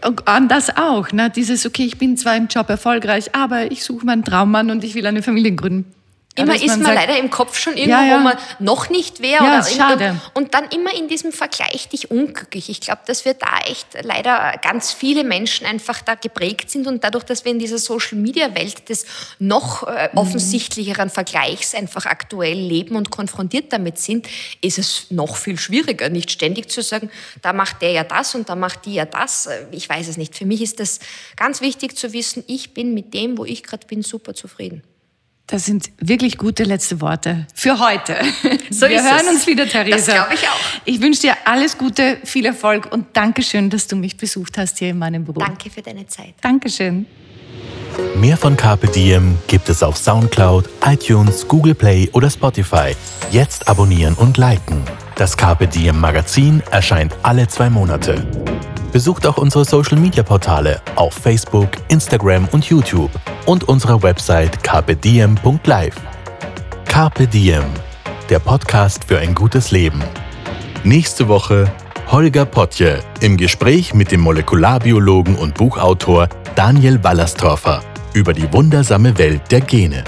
und an das auch. Ne? Dieses, okay, ich bin zwar im Job erfolgreich, aber ich suche meinen Traummann und ich will eine Familie gründen. Immer ist man, sagt, leider im Kopf schon irgendwo, ja, ja. wo man noch nicht wäre. Ja, schade. Und, und, dann immer in diesem Vergleich dich unglücklich. Ich glaube, dass wir da echt leider ganz viele Menschen einfach da geprägt sind und dadurch, dass wir in dieser Social-Media-Welt des noch äh, mhm. offensichtlicheren Vergleichs einfach aktuell leben und konfrontiert damit sind, ist es noch viel schwieriger, nicht ständig zu sagen, da macht der ja das und da macht die ja das. Ich weiß es nicht. Für mich ist das ganz wichtig zu wissen, ich bin mit dem, wo ich gerade bin, super zufrieden. Das sind wirklich gute letzte Worte für heute. So Wir hören es. uns wieder, Theresa. Das glaube ich auch. Ich wünsche dir alles Gute, viel Erfolg und Dankeschön, dass du mich besucht hast hier in meinem Büro. Danke für deine Zeit. Dankeschön. Mehr von Carpe Diem gibt es auf Soundcloud, iTunes, Google Play oder Spotify. Jetzt abonnieren und liken. Das Carpe Diem Magazin erscheint alle zwei Monate. Besucht auch unsere Social Media Portale auf Facebook, Instagram und YouTube und unsere Website carpediem.live. Carpe Diem, der Podcast für ein gutes Leben. Nächste Woche Holger Potje im Gespräch mit dem Molekularbiologen und Buchautor Daniel Wallerstorfer über die wundersame Welt der Gene.